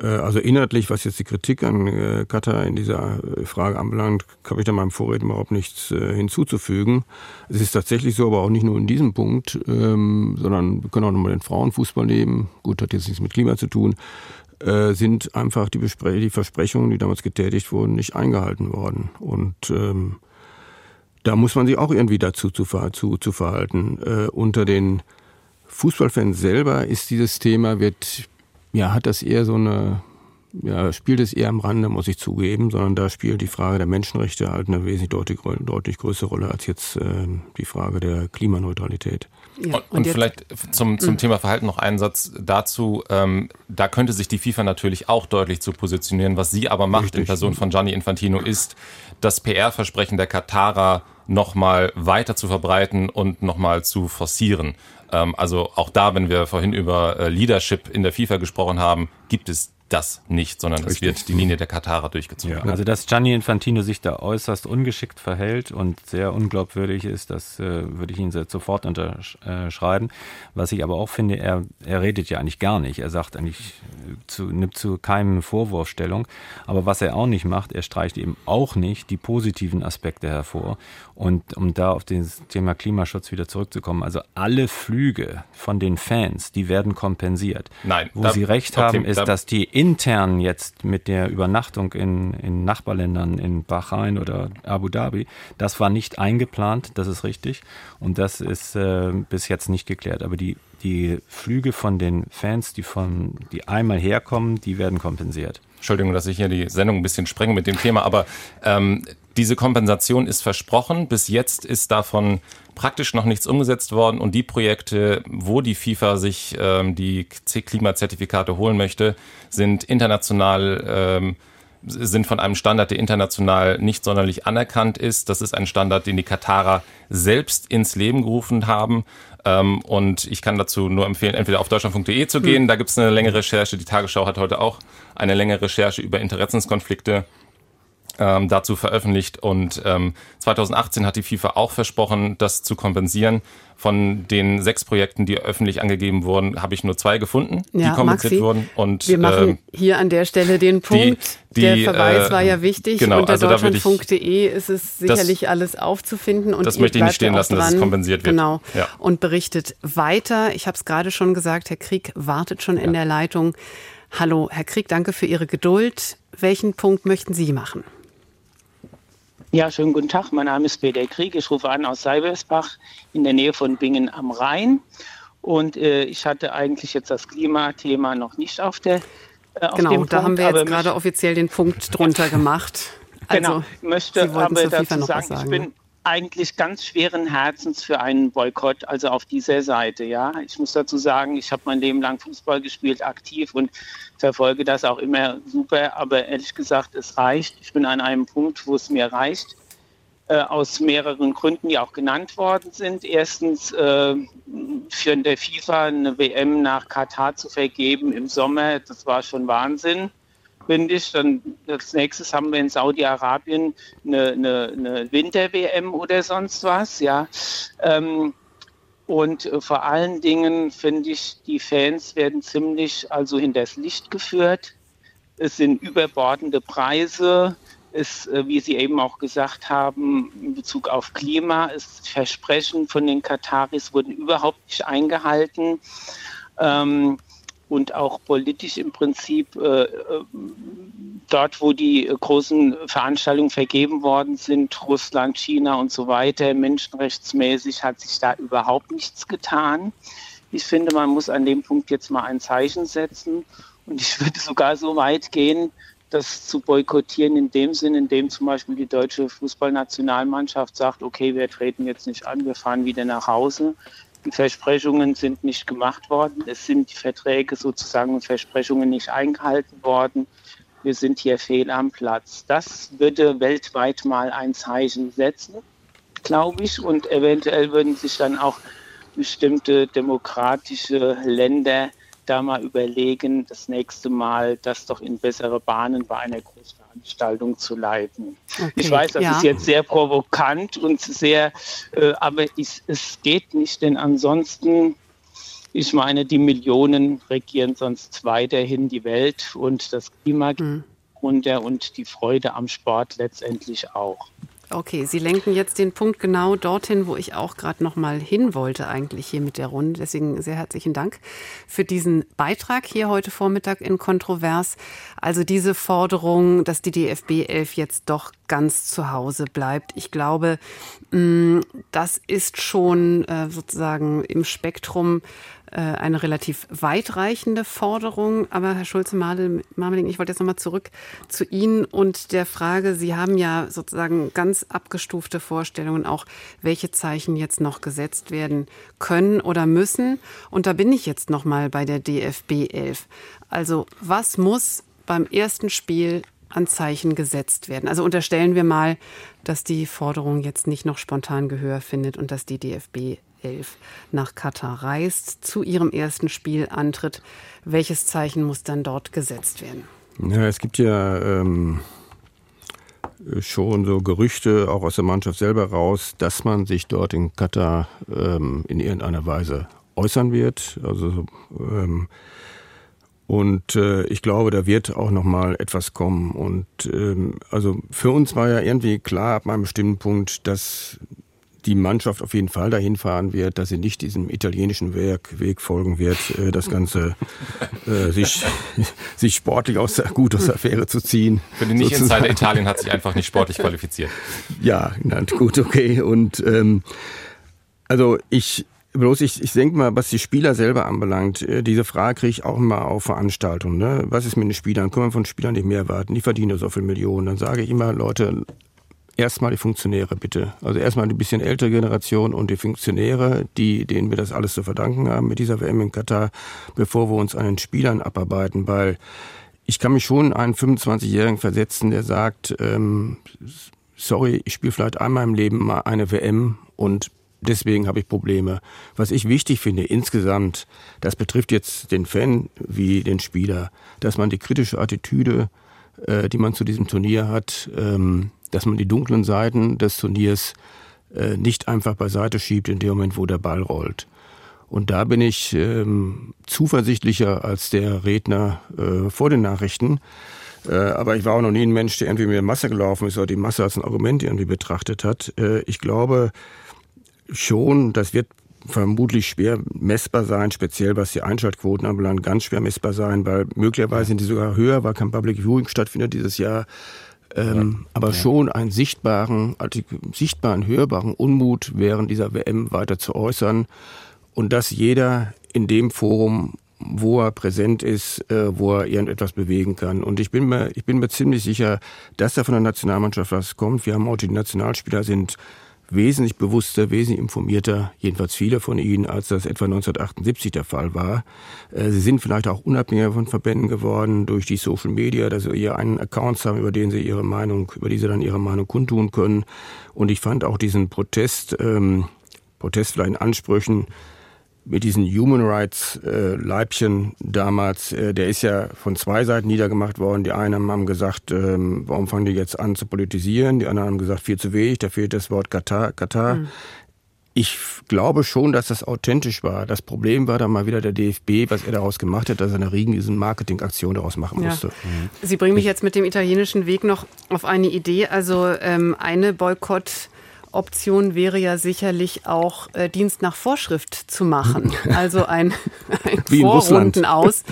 Speaker 12: Äh, also inhaltlich, was jetzt die Kritik an äh, Katar in dieser äh, Frage anbelangt, habe ich da meinem Vorredner überhaupt nichts hinzuzufügen. Es ist tatsächlich so, aber auch nicht nur in diesem Punkt, ähm, sondern wir können auch nochmal den Frauenfußball nehmen. Gut, hat jetzt nichts mit Klima zu tun sind einfach die, die, Versprechungen, die damals getätigt wurden, nicht eingehalten worden. Und ähm, da muss man sich auch irgendwie dazu zu, zu, zu verhalten. Äh, unter den Fußballfans selber ist dieses Thema, wird, ja, hat das eher so eine, ja, spielt es eher am Rande, muss ich zugeben, sondern da spielt die Frage der Menschenrechte halt eine wesentlich deutlich, deutlich größere Rolle als jetzt äh, die Frage der Klimaneutralität.
Speaker 13: Ja, und, und vielleicht zum, zum mhm. Thema Verhalten noch einen Satz dazu. Ähm, da könnte sich die FIFA natürlich auch deutlich zu positionieren. Was sie aber macht Richtig. in Person von Gianni Infantino ist, das PR-Versprechen der Katarer nochmal weiter zu verbreiten und nochmal zu forcieren. Ähm, also auch da, wenn wir vorhin über äh, Leadership in der FIFA gesprochen haben, gibt es das nicht, sondern Richtig. es wird die Linie der Katarer durchgezogen. Ja,
Speaker 4: also dass Gianni Infantino sich da äußerst ungeschickt verhält und sehr unglaubwürdig ist, das äh, würde ich Ihnen sofort unterschreiben. Was ich aber auch finde, er, er redet ja eigentlich gar nicht. Er sagt eigentlich, zu, nimmt zu keinem Vorwurf Stellung. Aber was er auch nicht macht, er streicht eben auch nicht die positiven Aspekte hervor. Und um da auf das Thema Klimaschutz wieder zurückzukommen, also alle Flüge von den Fans, die werden kompensiert.
Speaker 13: Nein.
Speaker 4: Wo da, Sie recht haben, okay, ist, da, dass die intern jetzt mit der Übernachtung in, in Nachbarländern, in Bahrain oder Abu Dhabi, das war nicht eingeplant, das ist richtig. Und das ist äh, bis jetzt nicht geklärt. Aber die, die Flüge von den Fans, die, von, die einmal herkommen, die werden kompensiert.
Speaker 13: Entschuldigung, dass ich hier die Sendung ein bisschen sprenge mit dem Thema, aber ähm, diese Kompensation ist versprochen. Bis jetzt ist davon praktisch noch nichts umgesetzt worden und die Projekte, wo die FIFA sich ähm, die Klimazertifikate holen möchte, sind international ähm, sind von einem Standard, der international nicht sonderlich anerkannt ist. Das ist ein Standard, den die Katarer selbst ins Leben gerufen haben. Ähm, und ich kann dazu nur empfehlen, entweder auf deutschland.de zu gehen, hm. da gibt es eine längere Recherche. Die Tagesschau hat heute auch eine längere Recherche über Interessenskonflikte ähm, dazu veröffentlicht. Und ähm, 2018 hat die FIFA auch versprochen, das zu kompensieren. Von den sechs Projekten, die öffentlich angegeben wurden, habe ich nur zwei gefunden,
Speaker 2: ja,
Speaker 13: die kompensiert
Speaker 2: Maxi,
Speaker 13: wurden.
Speaker 2: Und wir machen ähm, hier an der Stelle den Punkt. Die, die, Der Verweis äh, war ja wichtig.
Speaker 13: Genau,
Speaker 2: Unter
Speaker 13: also
Speaker 2: deutschland.de ist es sicherlich das, alles aufzufinden. Und
Speaker 13: das möchte ich nicht stehen lassen, dran. dass es kompensiert wird.
Speaker 2: Genau. Ja. Und berichtet weiter. Ich habe es gerade schon gesagt, Herr Krieg wartet schon in ja. der Leitung. Hallo, Herr Krieg, danke für Ihre Geduld. Welchen Punkt möchten Sie machen?
Speaker 18: Ja, schönen guten Tag. Mein Name ist Peter Krieg. Ich rufe an aus Seibersbach in der Nähe von Bingen am Rhein. Und äh, ich hatte eigentlich jetzt das Klimathema noch nicht auf der
Speaker 2: äh, auf Genau, da Punkt, haben wir jetzt gerade offiziell den Punkt drunter gemacht.
Speaker 18: Genau, also, genau, möchte aber dazu sagen, sagen, ich bin eigentlich ganz schweren Herzens für einen Boykott, also auf dieser Seite. Ja, ich muss dazu sagen, ich habe mein Leben lang Fußball gespielt, aktiv und verfolge das auch immer super. Aber ehrlich gesagt, es reicht. Ich bin an einem Punkt, wo es mir reicht. Äh, aus mehreren Gründen, die auch genannt worden sind. Erstens äh, für der FIFA eine WM nach Katar zu vergeben im Sommer, das war schon Wahnsinn finde ich. Dann als nächstes haben wir in Saudi-Arabien eine, eine, eine Winter-WM oder sonst was, ja. Ähm, und äh, vor allen Dingen finde ich, die Fans werden ziemlich also hinters Licht geführt. Es sind überbordende Preise. Es, äh, wie Sie eben auch gesagt haben, in Bezug auf Klima, ist Versprechen von den Kataris wurden überhaupt nicht eingehalten. Ähm, und auch politisch im Prinzip äh, äh, dort, wo die großen Veranstaltungen vergeben worden sind, Russland, China und so weiter, menschenrechtsmäßig hat sich da überhaupt nichts getan. Ich finde, man muss an dem Punkt jetzt mal ein Zeichen setzen und ich würde sogar so weit gehen, das zu boykottieren in dem Sinn, in dem zum Beispiel die deutsche Fußballnationalmannschaft sagt, okay, wir treten jetzt nicht an, wir fahren wieder nach Hause. Versprechungen sind nicht gemacht worden. Es sind die Verträge sozusagen und Versprechungen nicht eingehalten worden. Wir sind hier fehl am Platz. Das würde weltweit mal ein Zeichen setzen, glaube ich. Und eventuell würden sich dann auch bestimmte demokratische Länder da mal überlegen, das nächste Mal das doch in bessere Bahnen bei einer Großveranstaltung zu leiten. Okay, ich weiß, das ja. ist jetzt sehr provokant und sehr, äh, aber ich, es geht nicht, denn ansonsten ich meine, die Millionen regieren sonst weiterhin die Welt und das Klima mhm. runter und die Freude am Sport letztendlich auch.
Speaker 2: Okay, Sie lenken jetzt den Punkt genau dorthin, wo ich auch gerade noch mal hin wollte eigentlich hier mit der Runde. Deswegen sehr herzlichen Dank für diesen Beitrag hier heute Vormittag in Kontrovers. Also diese Forderung, dass die DFB 11 jetzt doch ganz zu Hause bleibt. Ich glaube, mm, das ist schon äh, sozusagen im Spektrum eine relativ weitreichende Forderung. Aber Herr Schulze-Marmeling, ich wollte jetzt nochmal zurück zu Ihnen und der Frage, Sie haben ja sozusagen ganz abgestufte Vorstellungen auch, welche Zeichen jetzt noch gesetzt werden können oder müssen. Und da bin ich jetzt nochmal bei der DFB 11. Also was muss beim ersten Spiel an Zeichen gesetzt werden. Also unterstellen wir mal, dass die Forderung jetzt nicht noch spontan Gehör findet und dass die DFB 11 nach Katar reist, zu ihrem ersten Spiel antritt. Welches Zeichen muss dann dort gesetzt werden?
Speaker 12: Ja, es gibt ja ähm, schon so Gerüchte, auch aus der Mannschaft selber raus, dass man sich dort in Katar ähm, in irgendeiner Weise äußern wird. Also ähm, und äh, ich glaube, da wird auch noch mal etwas kommen. Und ähm, also für uns war ja irgendwie klar ab einem bestimmten Punkt, dass die Mannschaft auf jeden Fall dahin fahren wird, dass sie nicht diesem italienischen Weg, Weg folgen wird, äh, das Ganze äh, sich, sich sportlich aus der, gut aus der Affäre zu ziehen.
Speaker 13: Für den Nicht-Insider Italien hat sich einfach nicht sportlich qualifiziert.
Speaker 12: Ja, na, gut, okay. Und ähm, also ich Bloß ich, ich denke mal, was die Spieler selber anbelangt, äh, diese Frage kriege ich auch mal auf Veranstaltungen. Ne? Was ist mit den Spielern? Können wir von Spielern nicht mehr erwarten? Die verdienen so viel Millionen. Dann sage ich immer, Leute, erstmal die Funktionäre bitte. Also erstmal die bisschen ältere Generation und die Funktionäre, die, denen wir das alles zu verdanken haben mit dieser WM in Katar, bevor wir uns an den Spielern abarbeiten, weil ich kann mich schon einen 25-Jährigen versetzen, der sagt, ähm, sorry, ich spiele vielleicht einmal im Leben mal eine WM und deswegen habe ich Probleme. Was ich wichtig finde insgesamt, das betrifft jetzt den Fan wie den Spieler, dass man die kritische Attitüde, äh, die man zu diesem Turnier hat, ähm, dass man die dunklen Seiten des Turniers äh, nicht einfach beiseite schiebt in dem Moment, wo der Ball rollt. Und da bin ich ähm, zuversichtlicher als der Redner äh, vor den Nachrichten. Äh, aber ich war auch noch nie ein Mensch, der irgendwie mit der Masse gelaufen ist oder die Masse als ein Argument irgendwie betrachtet hat. Äh, ich glaube schon, das wird vermutlich schwer messbar sein, speziell was die Einschaltquoten anbelangt, ganz schwer messbar sein, weil möglicherweise sind die sogar höher, weil kein Public Viewing stattfindet dieses Jahr ähm, ja. aber ja. schon einen sichtbaren, also sichtbaren, hörbaren Unmut während dieser WM weiter zu äußern und dass jeder in dem Forum wo er präsent ist, äh, wo er irgendetwas bewegen kann. Und ich bin mir, ich bin mir ziemlich sicher, dass da von der Nationalmannschaft was kommt. Wir haben auch die Nationalspieler sind wesentlich bewusster, wesentlich informierter, jedenfalls viele von ihnen, als das etwa 1978 der Fall war. Äh, sie sind vielleicht auch unabhängiger von Verbänden geworden durch die Social Media, dass sie ihre einen Accounts haben, über den sie ihre Meinung, über die sie dann ihre Meinung kundtun können. Und ich fand auch diesen Protest, ähm, Protest vielleicht in Ansprüchen, mit diesen Human Rights äh, Leibchen damals, äh, der ist ja von zwei Seiten niedergemacht worden. Die einen haben gesagt, ähm, warum fangen die jetzt an zu politisieren? Die anderen haben gesagt, viel zu wenig, da fehlt das Wort Katar. Katar. Mhm. Ich glaube schon, dass das authentisch war. Das Problem war dann mal wieder der DFB, was er daraus gemacht hat, dass er eine riesen Marketingaktion daraus machen musste.
Speaker 2: Mhm. Sie bringen mich jetzt mit dem italienischen Weg noch auf eine Idee. Also ähm, eine Boykott- Option wäre ja sicherlich auch äh, Dienst nach Vorschrift zu machen. Also ein, ein
Speaker 12: wie Vorrunden
Speaker 2: aus.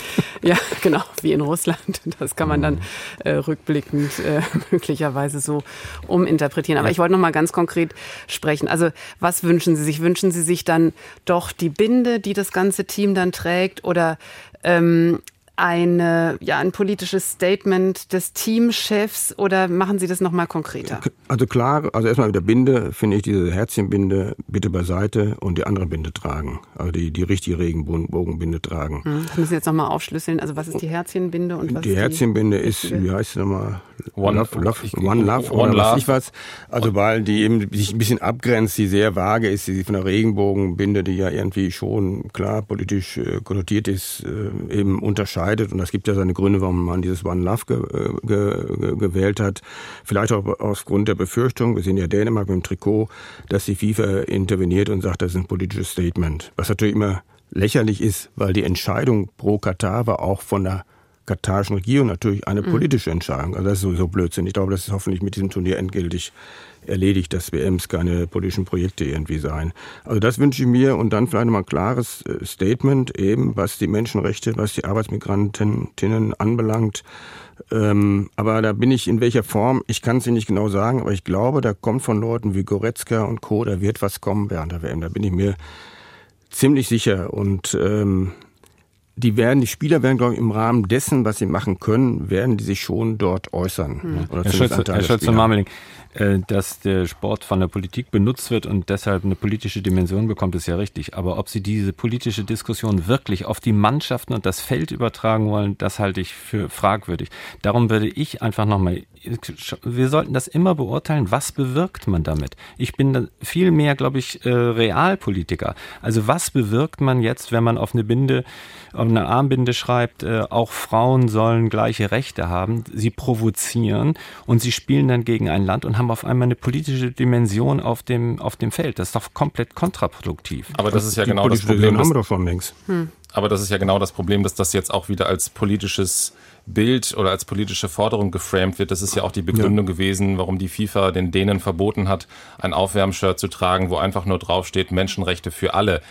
Speaker 2: Ja, genau, wie in Russland. Das kann man dann äh, rückblickend äh, möglicherweise so uminterpretieren. Aber ich wollte noch mal ganz konkret sprechen. Also was wünschen Sie sich? Wünschen Sie sich dann doch die Binde, die das ganze Team dann trägt? Oder ähm, eine, ja, ein politisches Statement des Teamchefs oder machen Sie das nochmal konkreter?
Speaker 12: Also klar, also erstmal mit der Binde finde ich diese Herzchenbinde bitte beiseite und die andere Binde tragen. Also die, die richtige Regenbogenbinde tragen.
Speaker 2: Hm, das müssen Sie jetzt nochmal aufschlüsseln. Also was ist die Herzchenbinde und was
Speaker 12: Die Herzchenbinde die ist, wie heißt sie nochmal? One Love, love, one love one oder love. was ich was. Also weil die eben sich ein bisschen abgrenzt, die sehr vage ist, die von der Regenbogenbinde, die ja irgendwie schon klar politisch äh, konnotiert ist, äh, eben unterscheidet. Und das gibt ja seine Gründe, warum man dieses One Love ge, äh, ge, ge, gewählt hat. Vielleicht auch aus Grund der Befürchtung, wir sehen ja Dänemark mit dem Trikot, dass die FIFA interveniert und sagt, das ist ein politisches Statement. Was natürlich immer lächerlich ist, weil die Entscheidung pro Katar war auch von der katarischen Regierung natürlich eine mhm. politische Entscheidung. Also das ist sowieso Blödsinn. Ich glaube, das ist hoffentlich mit diesem Turnier endgültig erledigt, dass WMs keine politischen Projekte irgendwie seien. Also das wünsche ich mir und dann vielleicht nochmal ein klares äh, Statement eben, was die Menschenrechte, was die Arbeitsmigrantinnen anbelangt. Ähm, aber da bin ich in welcher Form, ich kann es Ihnen nicht genau sagen, aber ich glaube, da kommt von Leuten wie Goretzka und Co., da wird was kommen während der WM. Da bin ich mir ziemlich sicher und ähm, die werden, die Spieler werden, glaube ich, im Rahmen dessen, was sie machen können, werden die sich schon dort äußern.
Speaker 4: Mhm. Oder Herr Schulze, Herr Schulze-Marmeling, äh, dass der Sport von der Politik benutzt wird und deshalb eine politische Dimension bekommt, ist ja richtig. Aber ob sie diese politische Diskussion wirklich auf die Mannschaften und das Feld übertragen wollen, das halte ich für fragwürdig. Darum würde ich einfach nochmal, wir sollten das immer beurteilen, was bewirkt man damit? Ich bin viel mehr, glaube ich, äh, Realpolitiker. Also was bewirkt man jetzt, wenn man auf eine Binde, auf eine Armbinde schreibt, äh, auch Frauen sollen gleiche Rechte haben? Sie provozieren und sie spielen dann gegen ein Land und haben haben auf einmal eine politische Dimension auf dem, auf dem Feld. Das ist doch komplett kontraproduktiv.
Speaker 13: Aber das ist ja genau das Problem. Haben wir doch von links. Hm. Aber das ist ja genau das Problem, dass das jetzt auch wieder als politisches Bild oder als politische Forderung geframed wird. Das ist ja auch die Begründung ja. gewesen, warum die FIFA den Dänen verboten hat, ein Aufwärmshirt zu tragen, wo einfach nur draufsteht Menschenrechte für alle.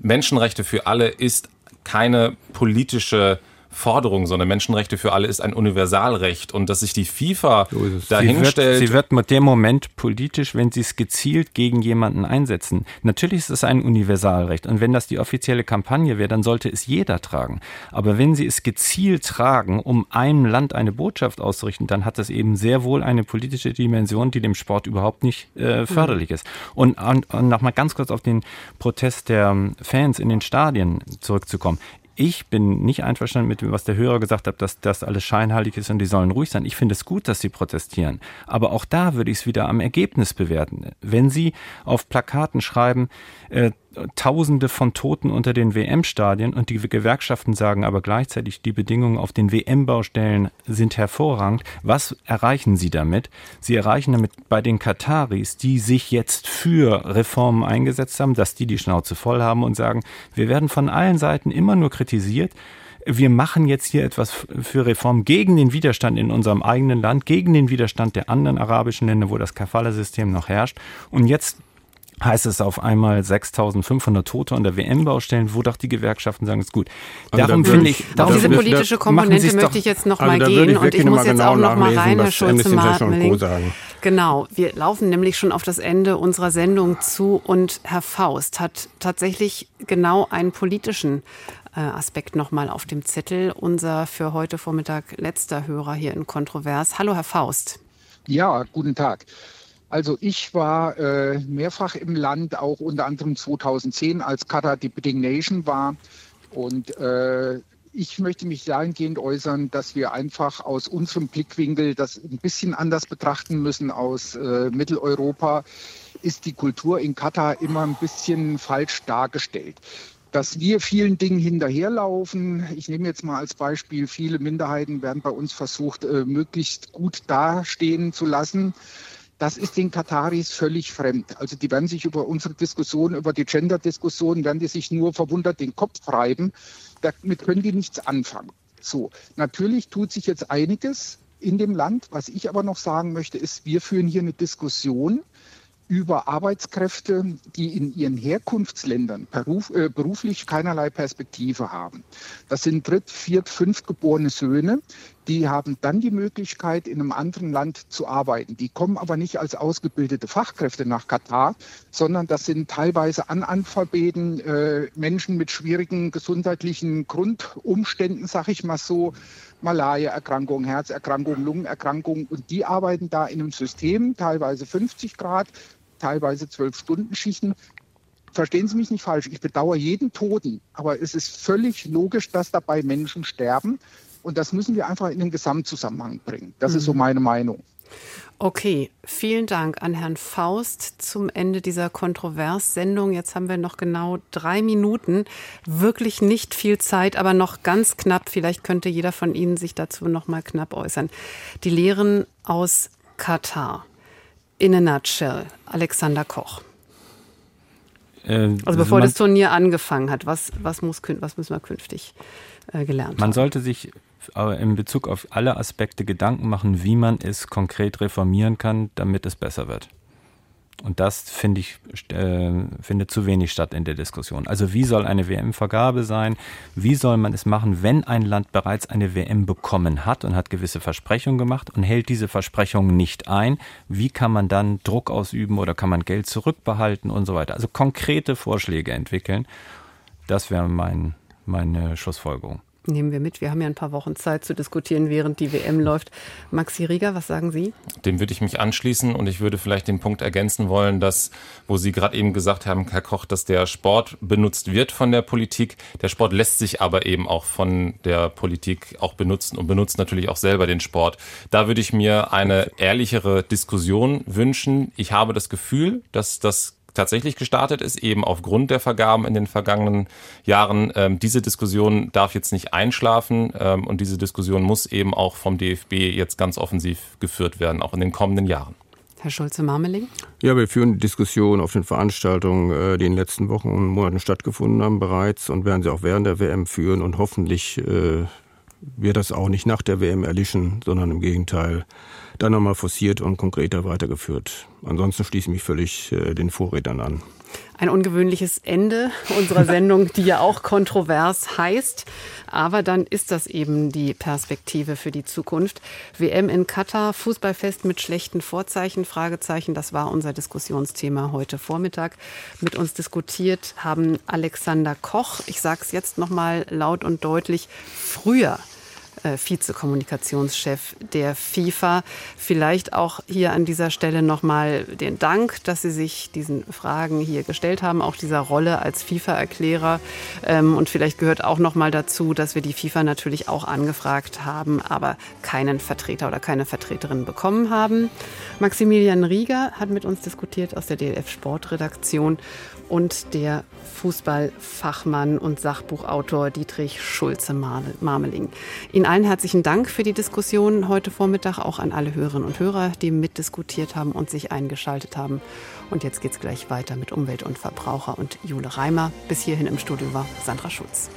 Speaker 13: Menschenrechte für alle ist keine politische Forderung, sondern Menschenrechte für alle ist ein Universalrecht und dass sich die FIFA so dahinstellt.
Speaker 4: Sie wird, sie wird mit dem Moment politisch, wenn sie es gezielt gegen jemanden einsetzen. Natürlich ist es ein Universalrecht und wenn das die offizielle Kampagne wäre, dann sollte es jeder tragen. Aber wenn sie es gezielt tragen, um einem Land eine Botschaft auszurichten, dann hat das eben sehr wohl eine politische Dimension, die dem Sport überhaupt nicht äh, förderlich ist. Und, und, und nochmal ganz kurz auf den Protest der Fans in den Stadien zurückzukommen ich bin nicht einverstanden mit dem, was der Hörer gesagt hat, dass das alles scheinheilig ist und die sollen ruhig sein. Ich finde es gut, dass sie protestieren. Aber auch da würde ich es wieder am Ergebnis bewerten. Wenn sie auf Plakaten schreiben, äh, Tausende von Toten unter den WM-Stadien und die Gewerkschaften sagen aber gleichzeitig, die Bedingungen auf den WM-Baustellen sind hervorragend. Was erreichen sie damit? Sie erreichen damit bei den Kataris, die sich jetzt für Reformen eingesetzt haben, dass die die Schnauze voll haben und sagen, wir werden von allen Seiten immer nur kritisiert wir machen jetzt hier etwas für Reform gegen den Widerstand in unserem eigenen Land, gegen den Widerstand der anderen arabischen Länder, wo das Kafala-System noch herrscht. Und jetzt heißt es auf einmal 6500 Tote an der WM-Baustellen, wo doch die Gewerkschaften sagen, es ist gut.
Speaker 2: Also darum finde ich, darum diese politische Komponente möchte ich jetzt noch also mal gehen und ich muss jetzt genau auch noch mal rein, Herr Schulze-Martmeling. Genau, wir laufen nämlich schon auf das Ende unserer Sendung zu und Herr Faust hat tatsächlich genau einen politischen äh, Aspekt noch mal auf dem Zettel. Unser für heute Vormittag letzter Hörer hier in Kontrovers. Hallo, Herr Faust.
Speaker 19: Ja, guten Tag. Also ich war äh, mehrfach im Land, auch unter anderem 2010, als Katar die Bidding Nation war. Und äh, ich möchte mich dahingehend äußern, dass wir einfach aus unserem Blickwinkel das ein bisschen anders betrachten müssen. Aus äh, Mitteleuropa ist die Kultur in Katar immer ein bisschen falsch dargestellt dass wir vielen Dingen hinterherlaufen. Ich nehme jetzt mal als Beispiel, viele Minderheiten werden bei uns versucht, äh, möglichst gut dastehen zu lassen. Das ist den Kataris völlig fremd. Also die werden sich über unsere Diskussion, über die Gender-Diskussion, werden die sich nur verwundert den Kopf reiben. Damit können die nichts anfangen. So, natürlich tut sich jetzt einiges in dem Land. Was ich aber noch sagen möchte, ist, wir führen hier eine Diskussion über Arbeitskräfte, die in ihren Herkunftsländern beruf, äh, beruflich keinerlei Perspektive haben. Das sind dritt-, viert-, fünftgeborene Söhne, die haben dann die Möglichkeit, in einem anderen Land zu arbeiten. Die kommen aber nicht als ausgebildete Fachkräfte nach Katar, sondern das sind teilweise Analphabeten, äh, Menschen mit schwierigen gesundheitlichen Grundumständen, sag ich mal so, Malaria-Erkrankungen, Herzerkrankungen, Lungenerkrankungen. Und die arbeiten da in einem System, teilweise 50 Grad, teilweise 12-Stunden-Schichten. Verstehen Sie mich nicht falsch, ich bedauere jeden Toten, aber es ist völlig logisch, dass dabei Menschen sterben. Und das müssen wir einfach in den Gesamtzusammenhang bringen. Das mhm. ist so mhm. meine Meinung.
Speaker 2: Okay, vielen Dank an Herrn Faust zum Ende dieser Kontroverssendung. Jetzt haben wir noch genau drei Minuten. Wirklich nicht viel Zeit, aber noch ganz knapp. Vielleicht könnte jeder von Ihnen sich dazu noch mal knapp äußern. Die Lehren aus Katar. In a nutshell. Alexander Koch. Äh, also bevor das Turnier angefangen hat, was, was, muss, was müssen wir künftig äh, gelernt
Speaker 4: Man haben? sollte sich aber in Bezug auf alle Aspekte Gedanken machen, wie man es konkret reformieren kann, damit es besser wird. Und das finde ich äh, findet zu wenig statt in der Diskussion. Also wie soll eine WM-Vergabe sein? Wie soll man es machen, wenn ein Land bereits eine WM bekommen hat und hat gewisse Versprechungen gemacht und hält diese Versprechungen nicht ein? Wie kann man dann Druck ausüben oder kann man Geld zurückbehalten und so weiter? Also konkrete Vorschläge entwickeln. Das wäre mein, meine Schlussfolgerung.
Speaker 2: Nehmen wir mit. Wir haben ja ein paar Wochen Zeit zu diskutieren, während die WM läuft. Maxi Rieger, was sagen Sie?
Speaker 13: Dem würde ich mich anschließen und ich würde vielleicht den Punkt ergänzen wollen, dass, wo Sie gerade eben gesagt haben, Herr Koch, dass der Sport benutzt wird von der Politik. Der Sport lässt sich aber eben auch von der Politik auch benutzen und benutzt natürlich auch selber den Sport. Da würde ich mir eine ehrlichere Diskussion wünschen. Ich habe das Gefühl, dass das tatsächlich gestartet ist, eben aufgrund der Vergaben in den vergangenen Jahren. Ähm, diese Diskussion darf jetzt nicht einschlafen ähm, und diese Diskussion muss eben auch vom DFB jetzt ganz offensiv geführt werden, auch in den kommenden Jahren.
Speaker 2: Herr Schulze-Marmeling?
Speaker 12: Ja, wir führen die Diskussion auf den Veranstaltungen, äh, die in den letzten Wochen und Monaten stattgefunden haben, bereits und werden sie auch während der WM führen und hoffentlich äh, wird das auch nicht nach der WM erlischen, sondern im Gegenteil dann nochmal forciert und konkreter weitergeführt. Ansonsten schließe ich mich völlig äh, den Vorrednern an.
Speaker 2: Ein ungewöhnliches Ende unserer Sendung, die ja auch kontrovers heißt. Aber dann ist das eben die Perspektive für die Zukunft. WM in Katar, Fußballfest mit schlechten Vorzeichen, Fragezeichen. Das war unser Diskussionsthema heute Vormittag. Mit uns diskutiert haben Alexander Koch, ich sage es jetzt nochmal laut und deutlich, früher äh, Vizekommunikationschef der FIFA. Vielleicht auch hier an dieser Stelle nochmal den Dank, dass Sie sich diesen Fragen hier gestellt haben, auch dieser Rolle als FIFA-Erklärer. Ähm, und vielleicht gehört auch nochmal dazu, dass wir die FIFA natürlich auch angefragt haben, aber keinen Vertreter oder keine Vertreterin bekommen haben. Maximilian Rieger hat mit uns diskutiert aus der DLF Sportredaktion und der Fußballfachmann und Sachbuchautor Dietrich Schulze-Marmeling. Ihnen allen herzlichen Dank für die Diskussion heute Vormittag, auch an alle Hörerinnen und Hörer, die mitdiskutiert haben und sich eingeschaltet haben. Und jetzt geht es gleich weiter mit Umwelt und Verbraucher und Jule Reimer. Bis hierhin im Studio war Sandra Schulz.